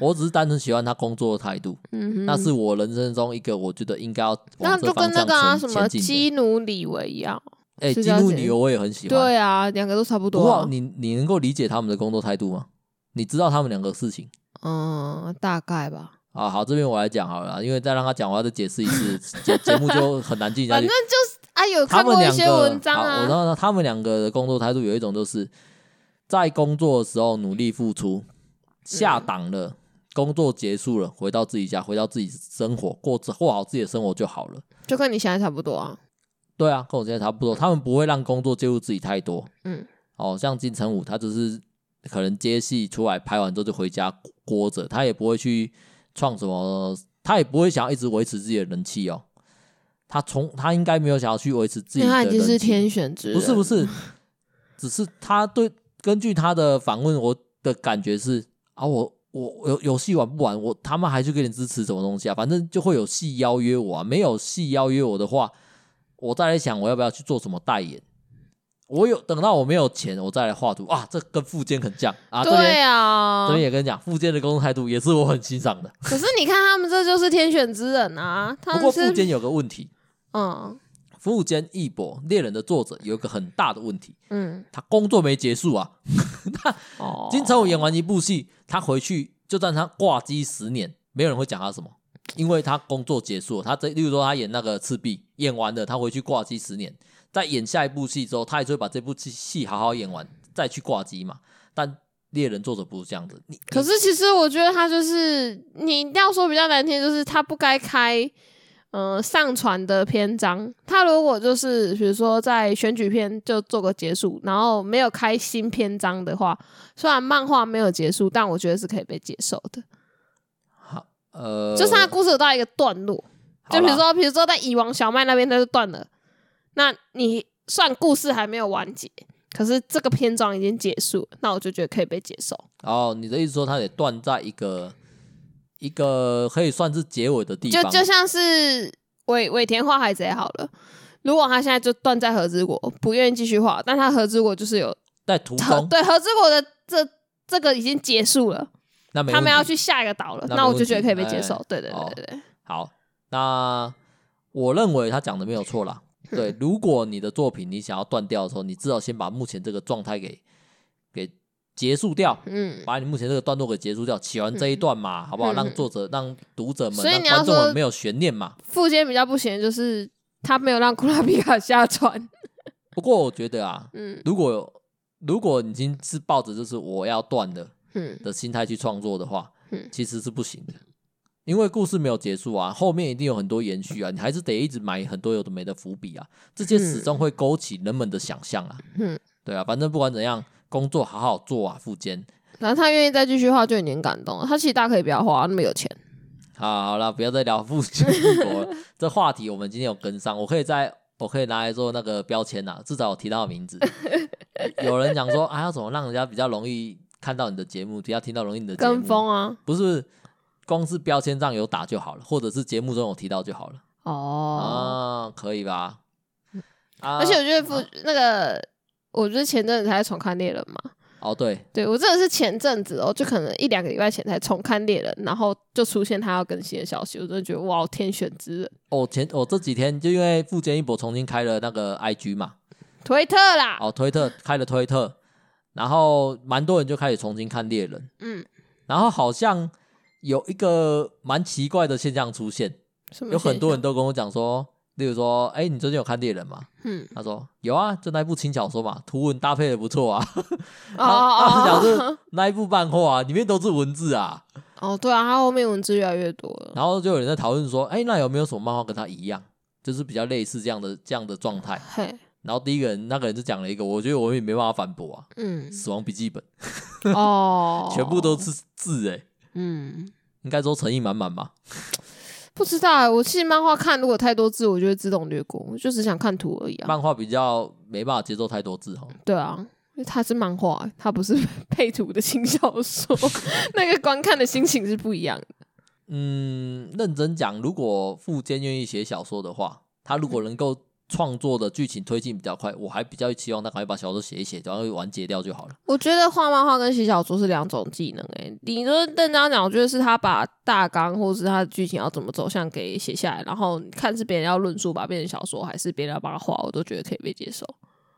我只是单纯喜欢他工作的态度，嗯哼，那是我人生中一个我觉得应该要。那就跟那个啊什么基努里维一样，哎、欸，基努里维我也很喜欢。对啊，两个都差不多、啊。不过你你能够理解他们的工作态度吗？你知道他们两个事情？嗯，大概吧。啊，好，这边我来讲好了，因为再让他讲，我要再解释一次，节节目就很难进行下去。反正就是啊，有看过一些文章啊。我知道他们两个的工作态度有一种就是在工作的时候努力付出，下档了。嗯工作结束了，回到自己家，回到自己生活，过过好自己的生活就好了。就跟你现在差不多啊。对啊，跟我现在差不多。他们不会让工作介入自己太多。嗯。哦，像金城武，他只是可能接戏出来拍完之后就回家窝着，他也不会去创什么，他也不会想要一直维持自己的人气哦。他从他应该没有想要去维持自己的人气。他已经是天选之人。不是不是，只是他对根据他的访问，我的感觉是啊我。我有有戏玩不玩，我他们还去给你支持什么东西啊？反正就会有戏邀约我啊。没有戏邀约我的话，我再来想我要不要去做什么代言。我有等到我没有钱，我再来画图啊。这跟富坚很像啊。对啊，这边也跟你讲，富坚的工作态度也是我很欣赏的。可是你看他们这就是天选之人啊。不过富坚有个问题，嗯，富坚义博猎人的作者有一个很大的问题，嗯，他工作没结束啊。他金城武演完一部戏。他回去，就算他挂机十年，没有人会讲他什么，因为他工作结束了。他这，例如说他演那个赤壁，演完了，他回去挂机十年，再演下一部戏之后，他也是会把这部戏戏好好演完，再去挂机嘛。但猎人作者不是这样子。你 可是其实我觉得他就是，你一定要说比较难听，就是他不该开。嗯、呃，上传的篇章，他如果就是比如说在选举篇就做个结束，然后没有开新篇章的话，虽然漫画没有结束，但我觉得是可以被接受的。好，呃，就是他故事有到一个段落，就比如说，比如说在蚁王小麦那边他就断了，那你算故事还没有完结，可是这个篇章已经结束，那我就觉得可以被接受。哦，你的意思说他得断在一个。一个可以算是结尾的地方，就就像是尾尾田画海贼好了。如果他现在就断在和之国，不愿意继续画，但他和之国就是有在途中，对和之国的这这个已经结束了，那他们要去下一个岛了，那，那我就觉得可以被接受。欸、对对对对对，好，那我认为他讲的没有错啦。对，如果你的作品你想要断掉的时候，你至少先把目前这个状态给给结束掉，嗯，把你目前这个段落给结束掉，写完这一段嘛，好不好？嗯。让作者、让读者们、所以让你要观众们没有悬念嘛。副监比较不行，就是他没有让库拉皮卡下船。不过我觉得啊，嗯。如果如果你已经是抱着就是我要断的嗯。的心态去创作的话，嗯。其实是不行的，因为故事没有结束啊，后面一定有很多延续啊，你还是得一直埋很多有的没的伏笔啊，这些始终会勾起人们的想象啊。嗯，对啊，反正不管怎样，工作好好做啊，富坚。然后他愿意再继续画，就已经感动了。他其实大可以不要画，那么有钱。好，好了，不要再聊富坚义博了。这话题我们今天有跟上，我可以在，我可以拿来做那个标签呐，至少我提到名字。有人讲说，啊，要怎么让人家比较容易看到你的节目，比较听到容易你的节目？跟风啊，不是，光是标签上有打就好了，或者是节目中有提到就好了。哦，啊，可以吧？啊而且我觉得富、那个，我觉得前阵子才重看猎人嘛。哦，对，对我真的是前阵子哦，就可能一两个礼拜前才重看猎人，然后就出现他要更新的消息，我真的觉得哇，天选之人，哦前我、哦、这几天就因为富坚一博重新开了那个 IG 嘛，推特啦，哦，推特开了推特，然后蛮多人就开始重新看猎人，嗯，然后好像有一个蛮奇怪的现象出现，什么有很多人都跟我讲说，例如说，哎，你最近有看猎人吗？嗯，他说有啊，就那一部轻小说嘛，图文搭配的不错啊。象然后他讲哦是那一部漫画啊，里面都是文字啊。哦，对啊，他后面文字越来越多了，然后就有人在讨论说，哎，那有没有什么漫画跟他一样，就是比较类似这样的这样的状态？嘿，然后第一个人那个人就讲了一个，我觉得我也没办法反驳啊，嗯《死亡笔记本》哦，全部都是字哎，嗯。应该说诚意满满吧。不知道、欸，我其实漫画看如果太多字，我就会自动略过，我就只想看图而已啊。漫画比较没办法接受太多字哈。对啊，因为它是漫画、欸，它不是 配图的轻小说，那个观看的心情是不一样的。嗯，认真讲，如果富坚愿意写小说的话，他如果能够创作的剧情推进比较快，我还比较期望他赶快把小说写一写，然后完结掉就好了。我觉得画漫画跟写小说是两种技能、欸，诶，你说邓章讲，我觉得是他把大纲或是他的剧情要怎么走向给写下来，然后看是别人要论述把它变成小说，还是别人要把它画，我都觉得可以被接受。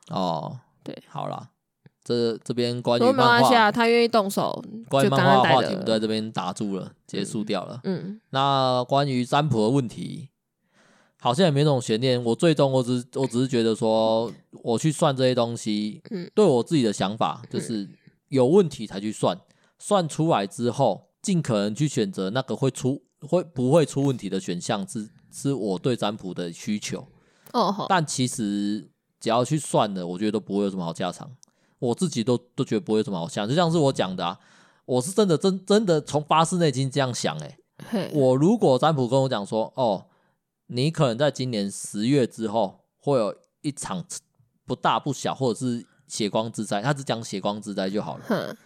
哦，对，好啦，这这边关于漫画，关系啊，他愿意动手，关于漫画的话题，我们都，在这边打住了，结束掉了。嗯，那关于占卜的问题，好像也没那种悬念。我最终我只我只是觉得说，我去算这些东西，嗯对我自己的想法就是有问题才去算，算出来之后，尽可能去选择那个会出会不会出问题的选项，是是我对占卜的需求。但其实只要去算了，我觉得都不会有什么好下场。我自己都都觉得不会有什么好下场，就像是我讲的啊，我是真的真真的从发自内心这样想、欸，诶。我如果占卜跟我讲说，哦，你可能在今年十月之后会有一场不大不小，或者是血光之灾，他只讲血光之灾就好了。哼，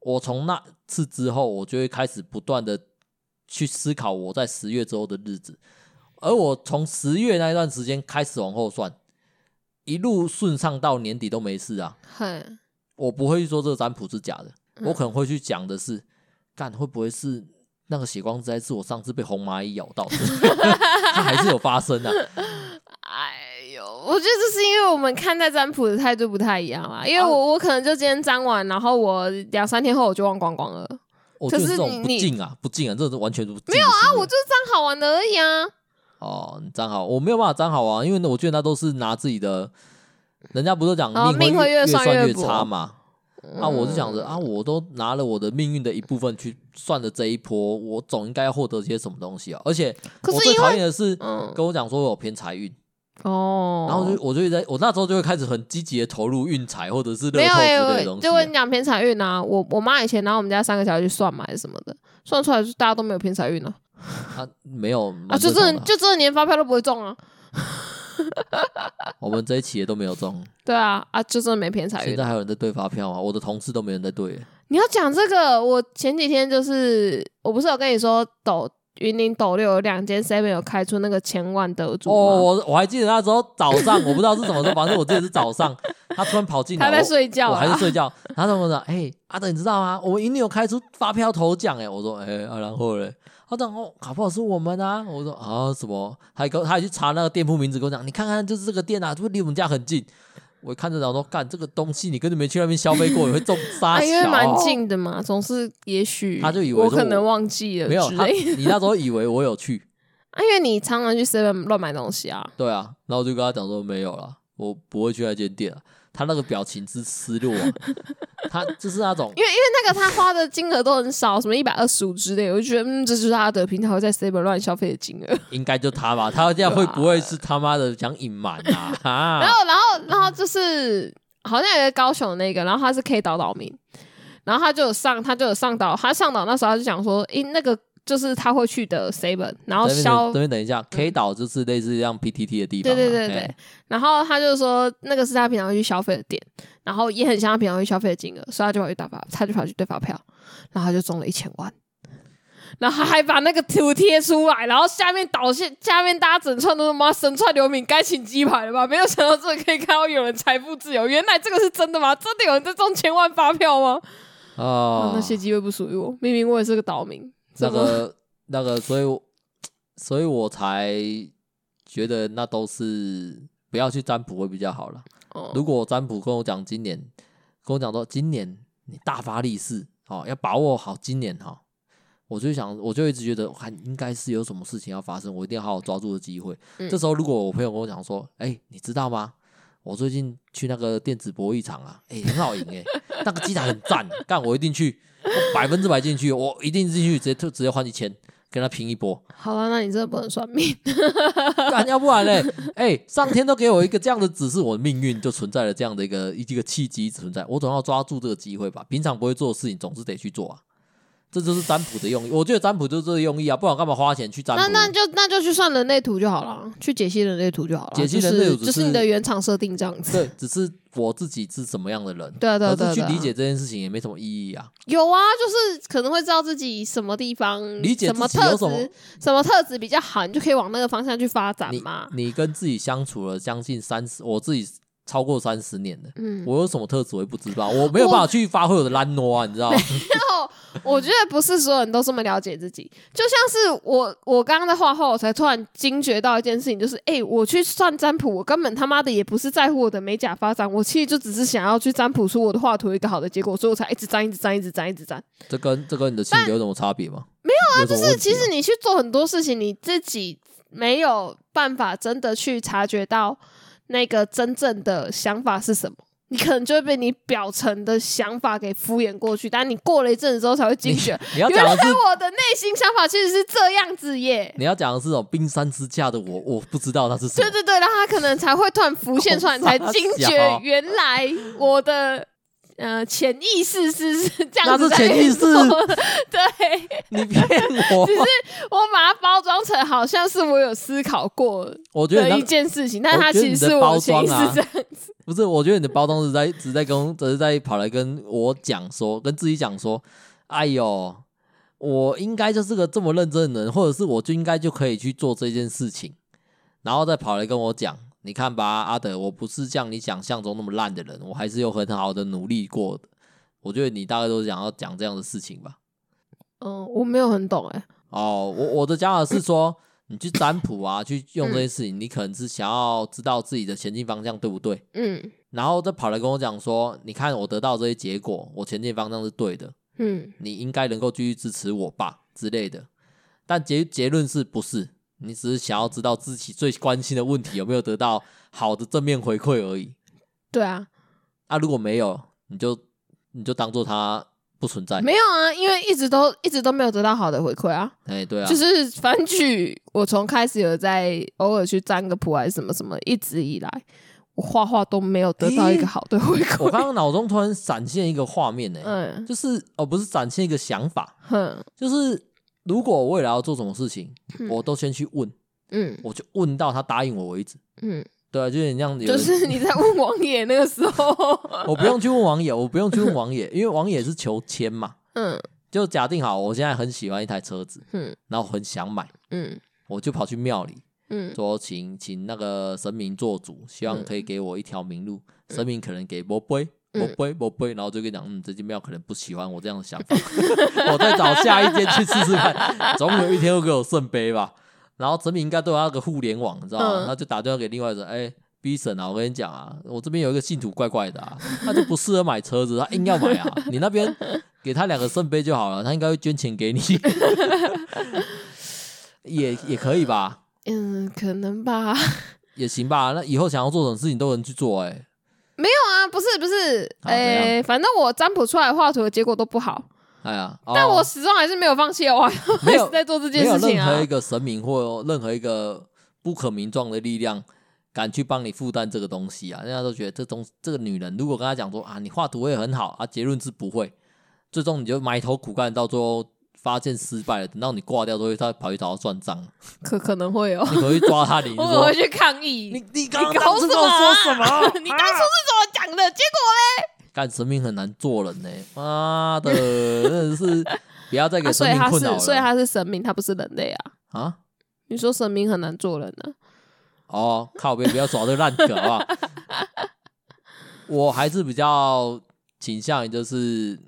我从那次之后，我就会开始不断的去思考我在十月之后的日子，而我从十月那一段时间开始往后算，一路顺畅到年底都没事啊。嘿，我不会去说这个占卜是假的，嗯我可能会去讲的是，干会不会是那个血光之灾是我上次被红蚂蚁咬到的，它还是有发生啊。哎呦，我觉得这是因为我们看待占卜的态度不太一样啦。因为我我可能就今天占完，然后我两三天后我就忘光光了。我觉得这种不你敬啊，不敬啊，这是完全不敬没有啊，我就是占好玩的而已啊。哦，你占好，我没有办法占好啊，因为我觉得那都是拿自己的，人家不是讲哦命会越越算越差嘛？啊，我是想着嗯啊，我都拿了我的命运的一部分去算了这一波，我总应该要获得些什么东西啊。而且我最讨厌的是嗯跟我讲说我有偏财运。哦，然后就我就在我那时候就会开始很积极的投入运财或者是乐没有透之哎、类的东西啊。就跟你讲偏财运啊，我我妈以前拿我们家三个小孩去算嘛，还是什么的，算出来就大家都没有偏财运了啊，没有啊，就蛮正常的啊真的就真的连发票都不会中啊。我们这一期也都没有中，对啊啊，就真的没偏财运现在。还有人在对发票吗？我的同事都没人在对。你要讲这个，我前几天就是我不是有跟你说斗云林斗六有两间 seven 有开出那个千万得主吗哦，我我还记得那时候早上，我不知道是什么时候，反正我记得是早上，他突然跑进来，他在睡觉啊我还在睡觉。他跟我说：“哎、阿德，你知道吗？我们云林有开出发票头奖哎。”我说：“哎、啊，然后嘞？”他讲：“哦，搞不好是我们啊。”我说：“啊，什么？”还跟他还去查那个店铺名字，跟我讲：“你看看，就是这个店啊，是不是离我们家很近？”我看着，然后说干这个东西，你根本没去那边消费过，你会中杀小、啊？因为蛮近的嘛，总是也许他就以为我，我可能忘记了，没有他，你那时候以为我有去 啊？因为你常常去 seven 乱买东西啊。对啊，然后我就跟他讲说没有了，我不会去那间店了。他那个表情之失落，他就是那种，因为因为那个他花的金额都很少，什么一百二十五之类，我就觉得嗯，这就是他的平台会在 Seven 乱消费的金额，应该就他吧，他这样会不会是他妈的想隐瞒啊？然后然后然后就是好像有个高雄那个，然后他是 K 岛岛民，然后他就有上他就有上岛，他上岛那时候他就讲说，诶那个。就是他会去的 seven，然后消这边等一下，K 岛就是类似像 PTT 的地方。对对对对，欸、然后他就说那个是他平常会去消费的店，然后也很像他平常会去消费的金额，所以他就跑去打发，他就跑去对发票，然后他就中了一千万，然后他还把那个图贴出来，然后下面导线下面大家整串都是妈神串流氓该请鸡排了吧？没有想到这个可以看到有人财富自由，原来这个是真的吗？真的有人在中千万发票吗？哦，那些机会不属于我，明明我也是个岛民。那个那个，所以所以我才觉得那都是不要去占卜会比较好了。哦，如果占卜跟我讲今年，跟我讲说今年你大发利市，哦，要把握好今年哈，我就想，我就一直觉得还应该是有什么事情要发生，我一定要好好抓住的机会。嗯，这时候如果我朋友跟我讲说，哎，你知道吗？我最近去那个电子博弈场啊，哎，很好赢哎，那个机台很赞，干我一定去。百分之百进去，我一定进去，直接就直接换一千，跟他拼一波。好了，那你真的不能算命，要不然嘞？哎、欸，上天都给我一个这样的指示，我的命运就存在了这样的一个一个契机存在，我总要抓住这个机会吧。平常不会做的事情，总是得去做啊。这就是占卜的用意，我觉得占卜就是这个用意啊，不然干嘛花钱去占卜？那那就那就去算人类图就好了，去解析人类图就好了。解析人类图就是、就是你的原厂设定这样子。对，只是我自己是什么样的人，对啊对啊对啊，去理解这件事情也没什么意义啊。有啊，就是可能会知道自己什么地方理解什么特质，什么特质比较好，你就可以往那个方向去发展嘛。你，你跟自己相处了将近三十，我自己。超过三十年了，嗯，我有什么特质我也不知道，我没有办法去发挥我的懒惰啊，你知道吗？没有，我觉得不是所有人都这么了解自己。就像是我，我刚刚在画画，我才突然惊觉到一件事情，就是，哎、欸，我去算占卜，我根本他妈的也不是在乎我的美甲发展，我其实就只是想要去占卜出我的画图一个好的结果，所以我才一直占，一直占，一直占，一直占。这跟这跟你的性格有什么差别吗？没有啊，就是其实你去做很多事情，你自己没有办法真的去察觉到。那个真正的想法是什么？你可能就会被你表层的想法给敷衍过去，但你过了一阵子之后才会惊觉，你要讲的是我的内心想法其实是这样子耶。你要讲的是这种冰山之下的我，我不知道他是什么。对对对，然后他可能才会突然浮现出来，才惊觉原来我的。呃，潜意识是是这样子，那是潜意识，对，你骗我，只是我把它包装成好像是我有思考过的一件事情，但它其实是我潜意识这样子。不是，我觉得你的包装是在只在跟只是在跑来跟我讲说，跟自己讲说，哎呦，我应该就是个这么认真的人，或者是我就应该就可以去做这件事情，然后再跑来跟我讲。你看吧，阿德，我不是像你想象中那么烂的人，我还是有很好的努力过的。我觉得你大概都是想要讲这样的事情吧？嗯，我没有很懂哎。哦，我我的讲法是说，你去占卜啊，去用这些事情，你可能是想要知道自己的前进方向对不对？嗯。然后再跑来跟我讲说，你看我得到这些结果，我前进方向是对的。嗯。你应该能够继续支持我吧之类的。但结结论是不是？你只是想要知道自己最关心的问题有没有得到好的正面回馈而已。对啊，啊，如果没有，你就你就当做它不存在。没有啊，因为一直都一直都没有得到好的回馈啊。哎、欸，对啊，就是反正我从开始有在偶尔去占个卜还是什么什么，一直以来我画画都没有得到一个好的回馈、欸。我刚刚 脑中突然闪现一个画面呢、欸，嗯，就是哦，不是闪现一个想法，哼，就是。如果我未来要做什么事情，嗯、我都先去问，嗯，我就问到他答应我为止，嗯，对啊，就是你这样子，就是 你在问王爷那个时候，我不用去问王爷，我不用去问王爷，因为王爷是求签嘛，嗯，就假定好，我现在很喜欢一台车子，嗯，然后很想买，嗯，我就跑去庙里，嗯，说请请那个神明做主，希望可以给我一条明路，嗯、神明可能给波杯。我不会，我不会，然后就跟你讲，嗯，这间庙可能不喜欢我这样的想法，我再找下一间去试试看，总有一天会给我圣杯吧。然后神明应该都有那个互联网，你知道吗？他、嗯、就打电话给另外一个人，哎、欸，，B 婶啊，我跟你讲啊，我这边有一个信徒怪怪的啊，他就不适合买车子，他硬要买啊。你那边给他两个圣杯就好了，他应该会捐钱给你，也也可以吧？嗯，可能吧，也行吧。那以后想要做什么事情都能去做，欸，哎，没有啊，不是不是，哎、啊欸，反正我占卜出来画图的结果都不好。哎呀，哦、但我始终还是没有放弃，我还是在做这件事情啊。没有任何一个神明或任何一个不可名状的力量敢去帮你负担这个东西啊！人家都觉得这东这个女人，如果跟他讲说啊，你画图会很好啊，结论是不会，最终你就埋头苦干，到最后发现失败了，等到你挂掉，之后他跑去找他算账，可可能会哦，你可以抓他，你 我会去抗议。你你刚刚当初跟我说什么？你当初是怎么讲的？结果嘞？干神明很难做人呢，妈的，真的是。不要再给神明困扰了。所以他是，所以他是神明，他不是人类啊！啊？你说神明很难做人呢？哦，靠边！不要耍这个烂梗好不好？我还是比较倾向于，就是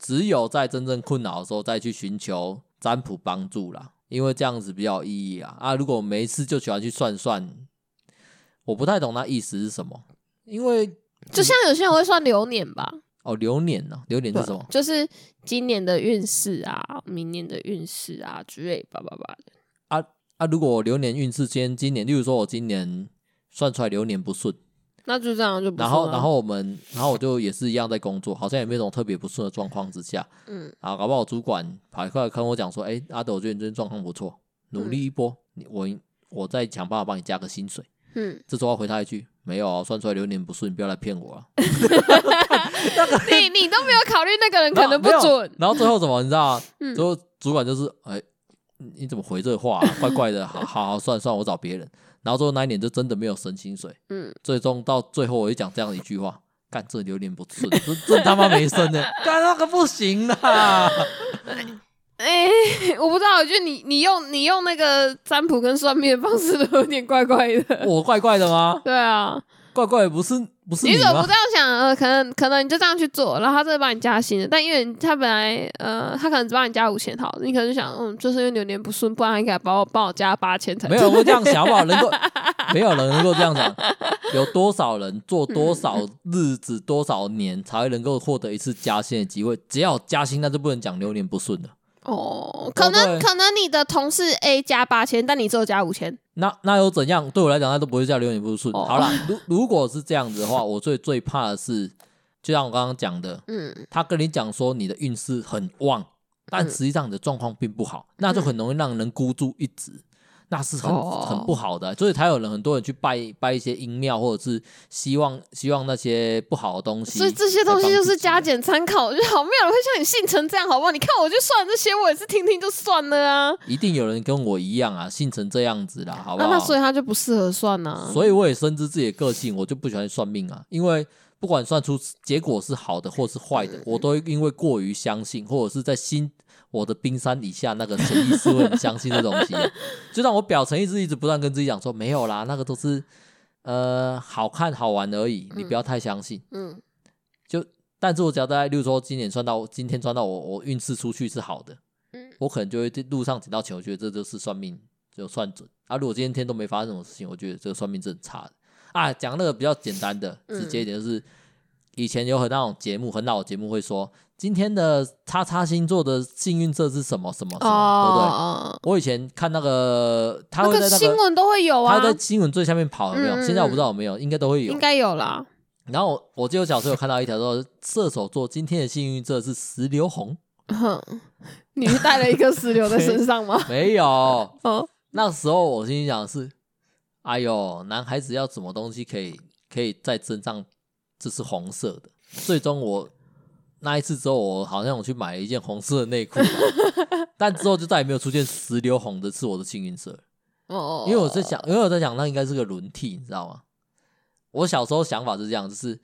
只有在真正困扰的时候再去寻求占卜帮助啦，因为这样子比较有意义啊！啊，如果每一次就喜欢去算算，我不太懂那意思是什么，因为就像有些人会算流年吧。哦，流年呢？流年是什么？就是今年的运势啊，明年的运势啊之类，叭叭叭的。啊啊！如果流年运势今今年，例如说我今年算出来流年不顺，那就这样就不。然后然后我们然后我就也是一样在工作，好像也没有什么特别不顺的状况之下，嗯，啊，搞不好主管跑过来跟我讲说，哎，阿德，我觉得你最近状况不错，努力一波，嗯、我我再想办法帮你加个薪水。嗯，这时候要回他一句。没有啊，算出来流年不顺，你不要来骗我啊！你你都没有考虑那个人可能不准，然后最后怎么你知道最后主管就是哎，你怎么回这话、啊？怪怪的，好好好，算算我找别人。然后最后那一年就真的没有神薪水。嗯，最终到最后我就讲这样一句话：干这榴莲不吃，这这他妈没生的，干那个不行啦！哎、欸，我不知道，我觉得你你用你用那个占卜跟算命的方式都有点怪怪的。我怪怪的吗？对啊，怪怪的不是不是你，你怎么不这样想？呃，可能可能你就这样去做，然后他就会帮你加薪的。但因为他本来呃，他可能只帮你加五千，好，你可能就想，嗯，就是因为流年不顺，不然他应该帮我帮我加八千才。没有人会这样想，好不好？能够 没有人能够这样想。有多少人做多少日子、嗯、多少年才会能够获得一次加薪的机会？只要加薪，那就不能讲流年不顺的。哦，可能可能你的同事 A 加八千，但你只有加五千，那那又怎样？对我来讲，那都不会叫流年不顺。哦、好了，如如果是这样子的话，我最最怕的是，就像我刚刚讲的，嗯，他跟你讲说你的运势很旺，但实际上你的状况并不好，嗯、那就很容易让人孤注一掷。那是很很不好的，所以才有人很多人去拜拜一些阴庙，或者是希望希望那些不好的东西。所以这些东西就是加减参考，我觉得好，没有人会像你信成这样，好不好？你看我就算这些，我也是听听就算了啊。一定有人跟我一样啊，信成这样子啦，好不好？那，那所以他就不适合算呢、啊。所以我也深知自己的个性，我就不喜欢算命啊，因为不管算出结果是好的或是坏的，我都因为过于相信，或者是在心。我的冰山底下那个潜意识会很相信这东西，就让我表层一直一直不断跟自己讲说，没有啦，那个都是呃好看好玩而已，你不要太相信。嗯，嗯就但是我只要在，例如说今年算到今天算到我我运势出去是好的，嗯，我可能就会路上捡到钱，我觉得这就是算命就算准啊。如果今天天都没发生这种事情，我觉得这个算命是很差的啊。讲那个比较简单的直接一点就是。嗯以前有很那种节目，很老的节目会说今天的叉叉星座的幸运色是什么什么什么，哦、对不对？我以前看那个，他会在、那个、那个新闻都会有啊，他在新闻最下面跑有没有？嗯、现在我不知道有没有，应该都会有，应该有啦。然后我记得我小时候有看到一条说，射手座今天的幸运色是石榴红。哼，你是带了一颗石榴在身上吗？没有。哦，那时候我心里想的是，哎呦，男孩子要什么东西可以可以在身上？这是红色的。最终我那一次之后，我好像我去买了一件红色的内裤，但之后就再也没有出现石榴红的是我的幸运色。哦，因为我在想，因为我在想，那应该是个轮替，你知道吗？我小时候想法是这样，就是。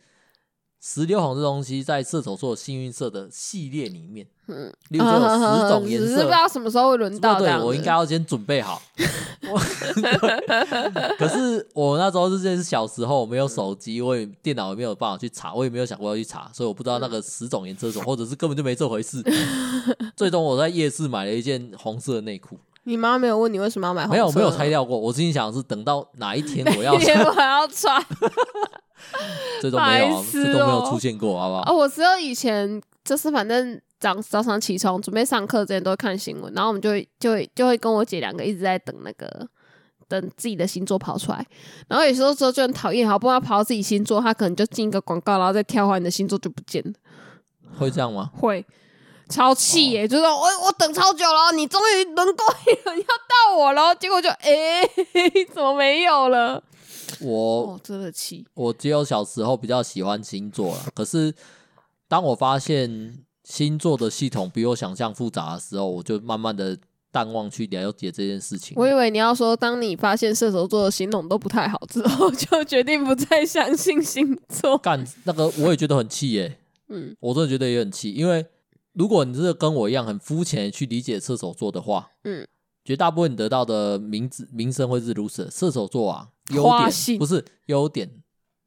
石榴红这东西在射手座幸运色的系列里面，嗯，例如说有十种颜色，只是不知道什么时候会轮到。对，我应该要先准备好。可是我那时候是真是小时候，我没有手机，我也电脑也没有办法去查，我也没有想过要去查，所以我不知道那个十种颜色种，或者是根本就没这回事。最终我在夜市买了一件红色的内裤，你妈没有问你为什么要买红色？没有，没有拆掉过。我心里想的是等到哪一天我要哪一天我要穿，这都没有、这都没有出现过，好不好？哦，我只有以前就是反正早早上起床准备上课之前都会看新闻，然后我们就会就会就会跟我姐两个一直在等那个等自己的星座跑出来，然后有时候时候就很讨厌，好不容易跑到自己星座，他可能就进一个广告，然后再跳换你的星座就不见了，会这样吗？会。超气耶！哦、就是我我等超久了，你终于轮过 要到我了，结果就哎、欸，怎么没有了？我、哦、真的气！我只有小时候比较喜欢星座了，可是当我发现星座的系统比我想象复杂的时候，我就慢慢的淡忘去了解这件事情。我以为你要说，当你发现射手座的系统都不太好之后，就决定不再相信星座。干那个我也觉得很气耶，嗯，我真的觉得也很气，因为。如果你是跟我一样很肤浅去理解射手座的话，嗯，绝大部分你得到的名字名声会是如此。射手座啊，优点不是优点，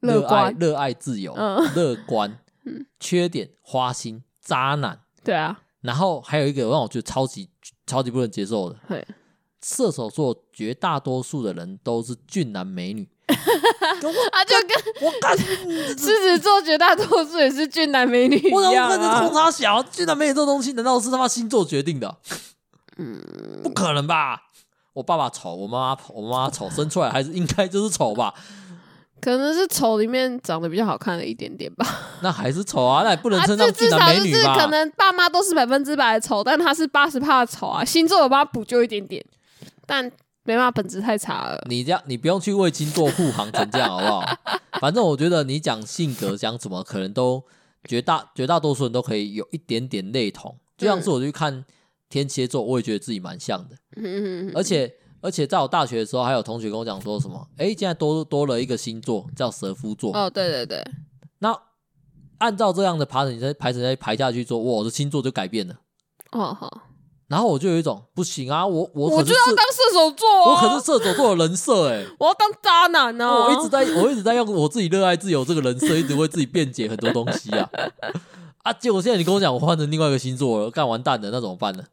热爱热爱自由，乐观，嗯，缺点花心渣男，对啊。然后还有一个让我觉得超级超级不能接受的，射手座绝大多数的人都是俊男美女。啊，就跟我看 狮子座绝大多数也是俊男美女一样啊。空差小俊男美女这东西，难道是他妈星座决定的？嗯，不可能吧？我爸爸丑，我妈妈我妈妈丑，生出来还是应该就是丑吧？可能是丑里面长得比较好看了一点点吧。那还是丑啊，那也不能称上俊男美女吧？至少就是可能爸妈都是百分之百的丑，但他是八十趴的丑啊。星座我帮他补救一点点，但。没办法，本质太差了。你这样，你不用去为星座护航成这样，好不好？反正我觉得你讲性格讲什么，可能都绝大绝大多数人都可以有一点点类同。就像是我去看天蝎座，我也觉得自己蛮像的。嗯、而且而且在我大学的时候，还有同学跟我讲说什么？哎，现在多多了一个星座叫蛇夫座。哦，对对对。那按照这样的排程，再排程再排下去做，我的星座就改变了。哦好。然后我就有一种不行啊，我我我就要当射手座，啊，我可是射手座的人设哎，我要当渣男呢，啊。我一直在我一直在用我自己热爱自由这个人设，一直为自己辩解很多东西啊啊！结果现在你跟我讲，我换成另外一个星座了，干完蛋了，那怎么办呢？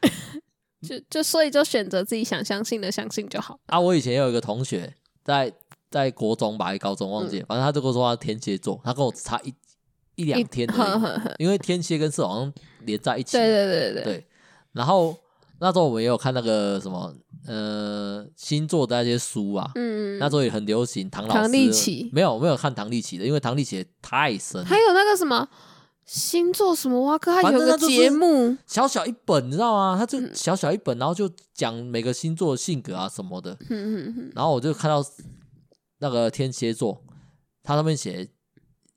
就就所以就选择自己想相信的相信就好啊！我以前有一个同学在在国中吧，还是高中忘记反正他就跟我说他天蝎座，他跟我只差一一两天 的，呵呵呵因为天蝎跟射好像连在一起，对对对对对。然后那时候我们也有看那个什么呃星座的那些书啊，嗯，那时候也很流行唐老师，唐立奇没有没有看唐立奇的，因为唐立淇太深。还有那个什么星座什么哇哥，还有个节目小小一本，你知道吗？他就小小一本，然后就讲每个星座的性格啊什么的。嗯，然后我就看到那个天蝎座，他上面写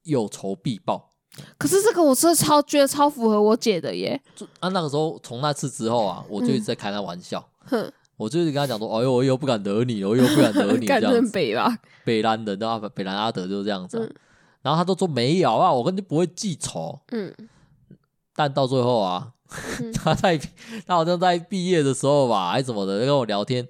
有仇必报。可是这个我真的超觉得超符合我姐的耶！啊，那个时候从那次之后啊，我就一直在开他玩笑，哼，我就一直跟他讲说，哎呦，我又不敢惹你，我又不敢惹你，这样子。北吧，北兰的，对吧？北兰阿德就是这样子。嗯、然后他都说没有啊，我根本就不会记仇。嗯。但到最后啊，嗯、他在他好像在毕业的时候吧，还是什么的，跟我聊天，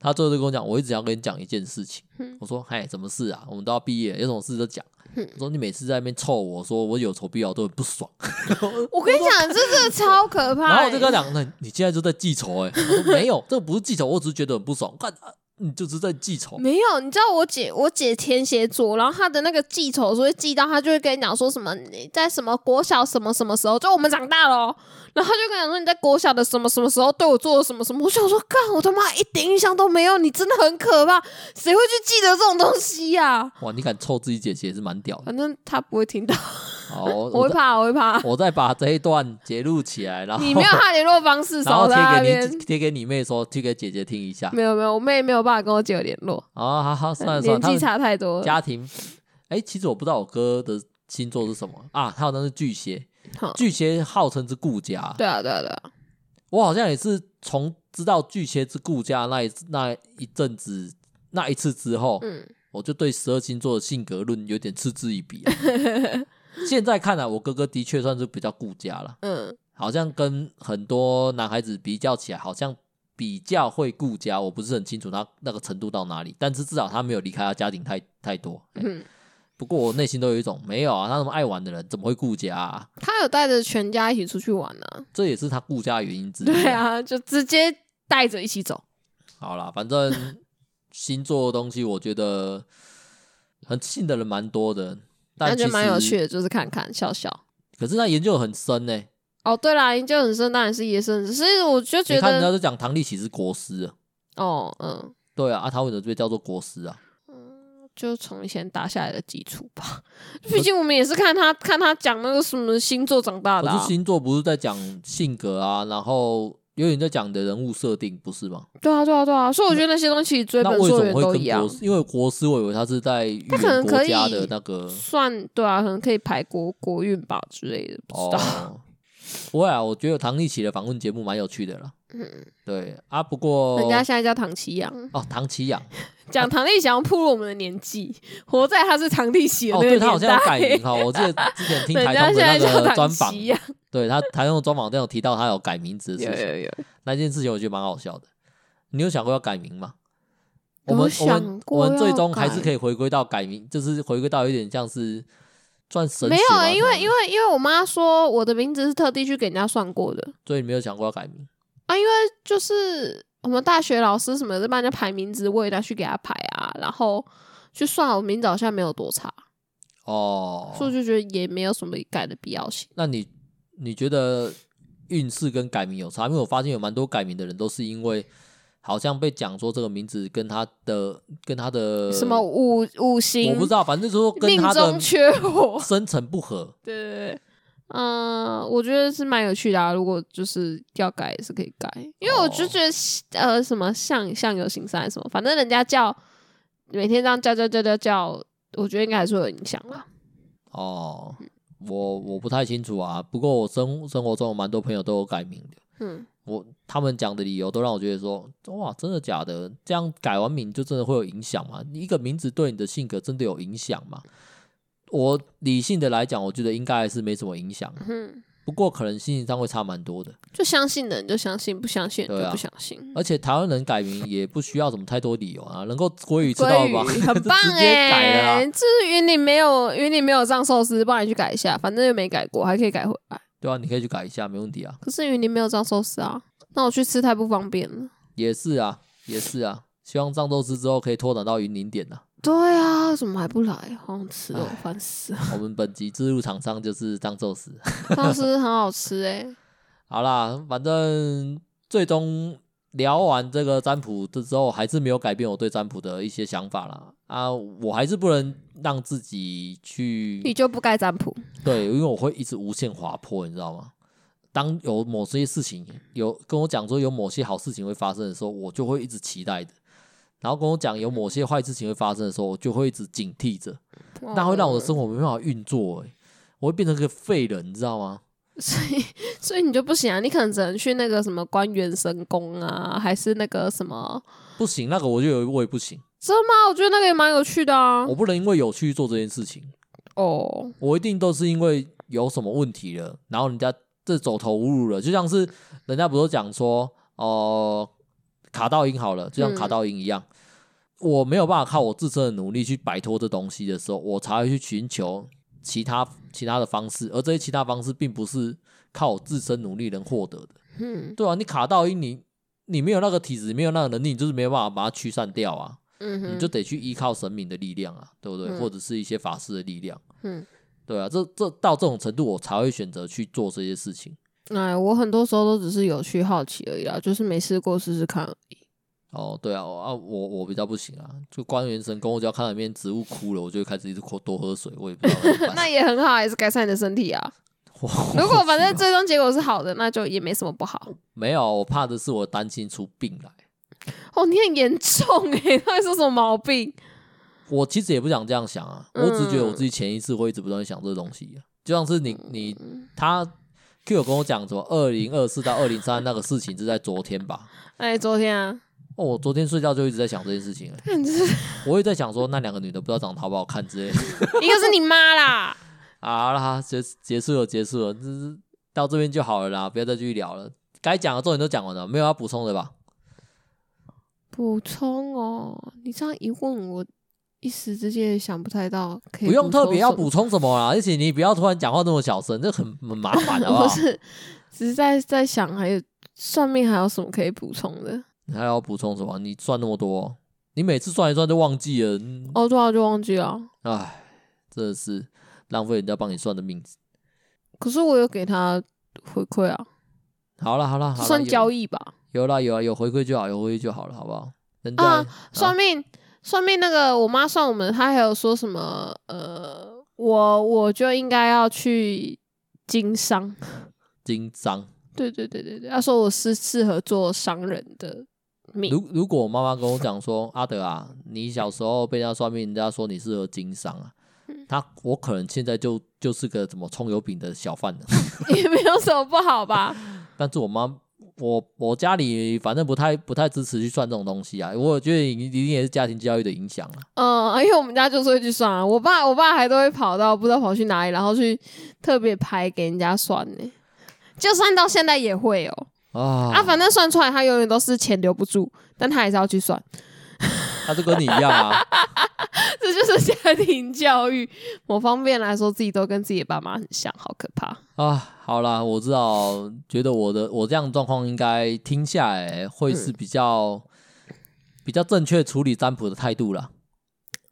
他最后就跟我讲，我一直想跟你讲一件事情。嗯、我说，嗨，什么事啊？我们都要毕业，有什么事就讲。我说你每次在那边臭我说我有仇必报都很不爽。我跟你讲，这真的超可怕。然后我就跟他讲，那你现在就在记仇哎、欸？他说没有，这个不是记仇，我只是觉得很不爽。看。你就是在记仇？没有，你知道我姐，我姐天蝎座，然后她的那个记仇，所以记到她就会跟你讲说什么你在什么国小什么什么时候，就我们长大了，然后她就跟你讲说你在国小的什么什么时候对我做了什么什么，我想说，干，我他妈一点印象都没有，你真的很可怕，谁会去记得这种东西呀、啊？哇，你敢臭自己姐姐也是蛮屌的，反正她不会听到。好，我会怕，我会怕。我再把这一段截录起来，然后你没有他联络方式，然后贴给你，贴给你妹说，贴给姐姐听一下。没有没有，我妹没有办法跟我姐联络。啊，好好算了算了，年纪差太多。家庭，哎、欸，其实我不知道我哥的星座是什么啊？他好像是巨蟹，巨蟹号称是顾家。对啊对啊对啊，我好像也是从知道巨蟹是顾家那一那一阵子那一次之后，嗯，我就对十二星座的性格论有点嗤之以鼻、啊。现在看来，我哥哥的确算是比较顾家了。嗯，好像跟很多男孩子比较起来，好像比较会顾家。我不是很清楚他那个程度到哪里，但是至少他没有离开他家庭太太多。嗯，不过我内心都有一种没有啊，他那么爱玩的人怎么会顾家啊？他有带着全家一起出去玩呢、啊，这也是他顾家的原因之一、啊。对啊，就直接带着一起走。好啦，反正星座的东西，我觉得很信的人蛮多的，但觉蛮有趣的，就是看看笑笑。可是他研究很深呢、欸。哦，对啦，研究很深，当然是夜深。只是我就觉得，你看人家都讲唐立淇是国师啊。哦，嗯，对啊，啊，他为什么被叫做国师啊？嗯，就从以前打下来的基础吧。毕竟我们也是看他看他讲那个什么星座长大的、啊。可是星座不是在讲性格啊，然后。有点在讲的人物设定，不是吗？对啊，对啊，对啊，所以我觉得那些东西追本溯源都一样。因为国师，我以为他是在他可能可以的那个算对啊，可能可以排国国运吧之类的，不知道。哦、不会啊，我觉得唐立奇的访问节目蛮有趣的啦。嗯，对啊，不过人家现在叫唐奇阳哦，唐奇阳 讲唐立淇要暴露我们的年纪，活在他是唐立淇的那个年代。哦，对他好像要改名哈，我记得之前听 台中的那个专访，对他台中的专访都有提到他有改名字的事情，有有有，那件事情我觉得蛮好笑的。你有想过要改名吗？我们我们我们最终还是可以回归到改名，就是回归到有点像是算神。没有，因为因为因为我妈说我的名字是特地去给人家算过的，所以你没有想过要改名。啊，因为就是我们大学老师什么的帮人家排名字，我也要去给他排啊，然后去算我名字好像没有多差哦，所以我就觉得也没有什么改的必要性。那你你觉得运势跟改名有差？因为我发现有蛮多改名的人都是因为好像被讲说这个名字跟他的跟他的什么五五行，我不知道，反正说跟他的缺火生辰不合。对对对。嗯，我觉得是蛮有趣的啊。如果就是要改，也是可以改，因为我就觉得、哦、呃，什么相相由心生什么，反正人家叫每天这样叫叫叫叫叫，我觉得应该还是会有影响吧。哦，我我不太清楚啊。不过我生生活中有蛮多朋友都有改名的。嗯，我他们讲的理由都让我觉得说，哇，真的假的？这样改完名就真的会有影响吗？你一个名字对你的性格真的有影响吗？我理性的来讲，我觉得应该还是没什么影响。嗯，不过可能心情上会差蛮多的。就相信的人就相信，不相信人就不相信。而且台湾人改名也不需要什么太多理由啊，能够国语知道吧？很棒哎！这是云林没有云林没有藏寿司，帮你去改一下，反正又没改过，还可以改回来。对啊，你可以去改一下，没问题啊。可是云林没有藏寿司啊，那我去吃太不方便了。也是啊，也是啊，希望藏寿司之后可以拓展到云林点呐。对啊，怎么还不来？好想吃哦，烦死了。我们本集自入厂商就是张寿司，藏寿司很好吃哎。好啦，反正最终聊完这个占卜的之后，还是没有改变我对占卜的一些想法啦。啊，我还是不能让自己去，你就不该占卜。对，因为我会一直无限滑坡，你知道吗？当有某些事情有跟我讲说有某些好事情会发生的时候，我就会一直期待的。然后跟我讲有某些坏事情会发生的时候，我就会一直警惕着，那会让我的生活没办法运作，哎，我会变成个废人，你知道吗？所以，所以你就不行啊，你可能只能去那个什么关元神宫啊，还是那个什么？不行，那个我就有我也不行。真的吗？我觉得那个也蛮有趣的啊。我不能因为有趣做这件事情哦，我一定都是因为有什么问题了，然后人家这走投无路了，就像是人家不是讲说哦。呃卡到音好了，就像卡到音一样，嗯，我没有办法靠我自身的努力去摆脱这东西的时候，我才会去寻求其他其他的方式，而这些其他方式并不是靠我自身努力能获得的。嗯，对啊，你卡到音，你你没有那个体质，没有那个能力，你就是没有办法把它驱散掉啊。嗯，你就得去依靠神明的力量啊，对不对？嗯，或者是一些法师的力量。嗯，对啊，这这到这种程度，我才会选择去做这些事情。哎，我很多时候都只是有趣好奇而已啦，就是没试过试试看而已。哦，对啊，啊，我我比较不行啊，就关元神功，我只要看到里面植物枯了，我就会开始一直多喝水，我也不知道。那也很好，也是改善你的身体啊。如果反正最终结果是好的，那就也没什么不好。没有，我怕的是我担心出病来。哦，你很严重诶，到底是什么毛病？我其实也不想这样想啊，我只觉得我自己潜意识会一直不断想这个东西，啊，就像是你你他。Q 有跟我讲什么，二零二四到二零三那个事情是在昨天吧？哎，昨天啊！哦，我昨天睡觉就一直在想这件事情。我也在想说，那两个女的不知道长得好不好看之类的。一个是你妈啦。好啦，结结束了，结束了，这是到这边就好了啦，不要再继续聊了。该讲的重点都讲完了，没有要补充的吧？补充哦，你这样一问我。一时之间也想不太到，可以不用特别要补充什么啦，而且你不要突然讲话那么小声，这很很麻烦 的。不是，只是在在想还有算命还有什么可以补充的？你还要补充什么？你算那么多，你每次算一算就忘记了。哦，对啊，就忘记了。哎，真的是浪费人家帮你算的命。可是我有给他回馈啊。好了好了，算交易吧。有啦有啊，有回馈就好，有回馈就好了，好不好？人家、啊、算命算命那个，我妈算我们，她还有说什么？呃，我我就应该要去经商。经商。对对对对对，她说我是适合做商人的命。如如果我妈妈跟我讲说，阿德啊，你小时候被人家算命，人家说你适合经商啊，他我可能现在就就是个怎么葱油饼的小贩了，也没有什么不好吧？但是我妈。我我家里反正不太不太支持去算这种东西啊，我觉得一定也是家庭教育的影响了。嗯，因为我们家就是会去算啊，我爸我爸还都会跑到不知道跑去哪里，然后去特别排给人家算呢。就算到现在也会哦、喔。啊啊，反正算出来他永远都是钱留不住，但他还是要去算。他就跟你一样啊。这就是家庭教育，某方面来说，自己都跟自己的爸妈很像，好可怕啊！好啦，我知道，觉得我的我这样状况应该听下来会是比较、嗯、比较正确处理占卜的态度啦。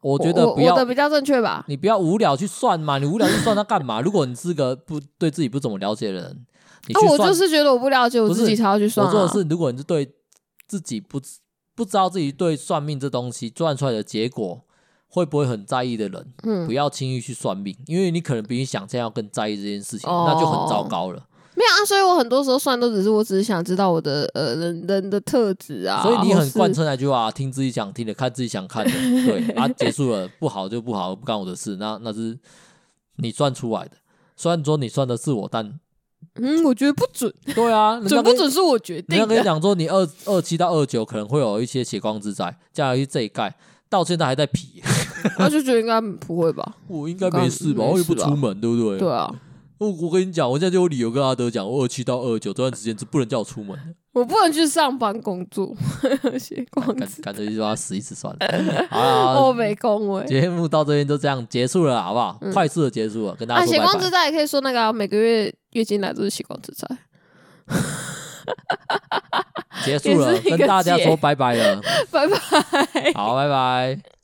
我觉得不要的比较正确吧，你不要无聊去算嘛，你无聊去算它干嘛？如果你是个不对自己不怎么了解的人，你去算，啊、我就是觉得我不了解，我自己才要去算、啊。我做的是，如果你是对自己不不知道自己对算命这东西算出来的结果。会不会很在意的人，嗯，不要轻易去算命，因为你可能比你想象要更在意这件事情，哦、那就很糟糕了。没有啊，所以我很多时候算都只是我只是想知道我的呃人人的特质啊。所以你很贯彻那句话，听自己想听的，看自己想看的，对啊，结束了，不好就不好，不干我的事。那那是你算出来的，虽然说你算的是我，但嗯，我觉得不准。对啊，准不准是我决定的。人家跟你讲说，你二二七到二九可能会有一些血光之灾，加上这一盖。到现在还在皮，他就觉得应该不会吧？我应该没事吧？我也不出门，对不对？对啊。我我跟你讲，我现在就有理由跟阿德讲，我二七到二九这段时间是不能叫我出门的。我不能去上班工作，写光子，干脆就让他死一死算了。好了，我没 工位。节目到这边就这样结束了，好不好？快速的结束了，跟大家说拜拜。血光之灾也可以说那个每个月月经来都是血光之灾。结束了，跟大家说拜拜了，拜拜，好，拜拜。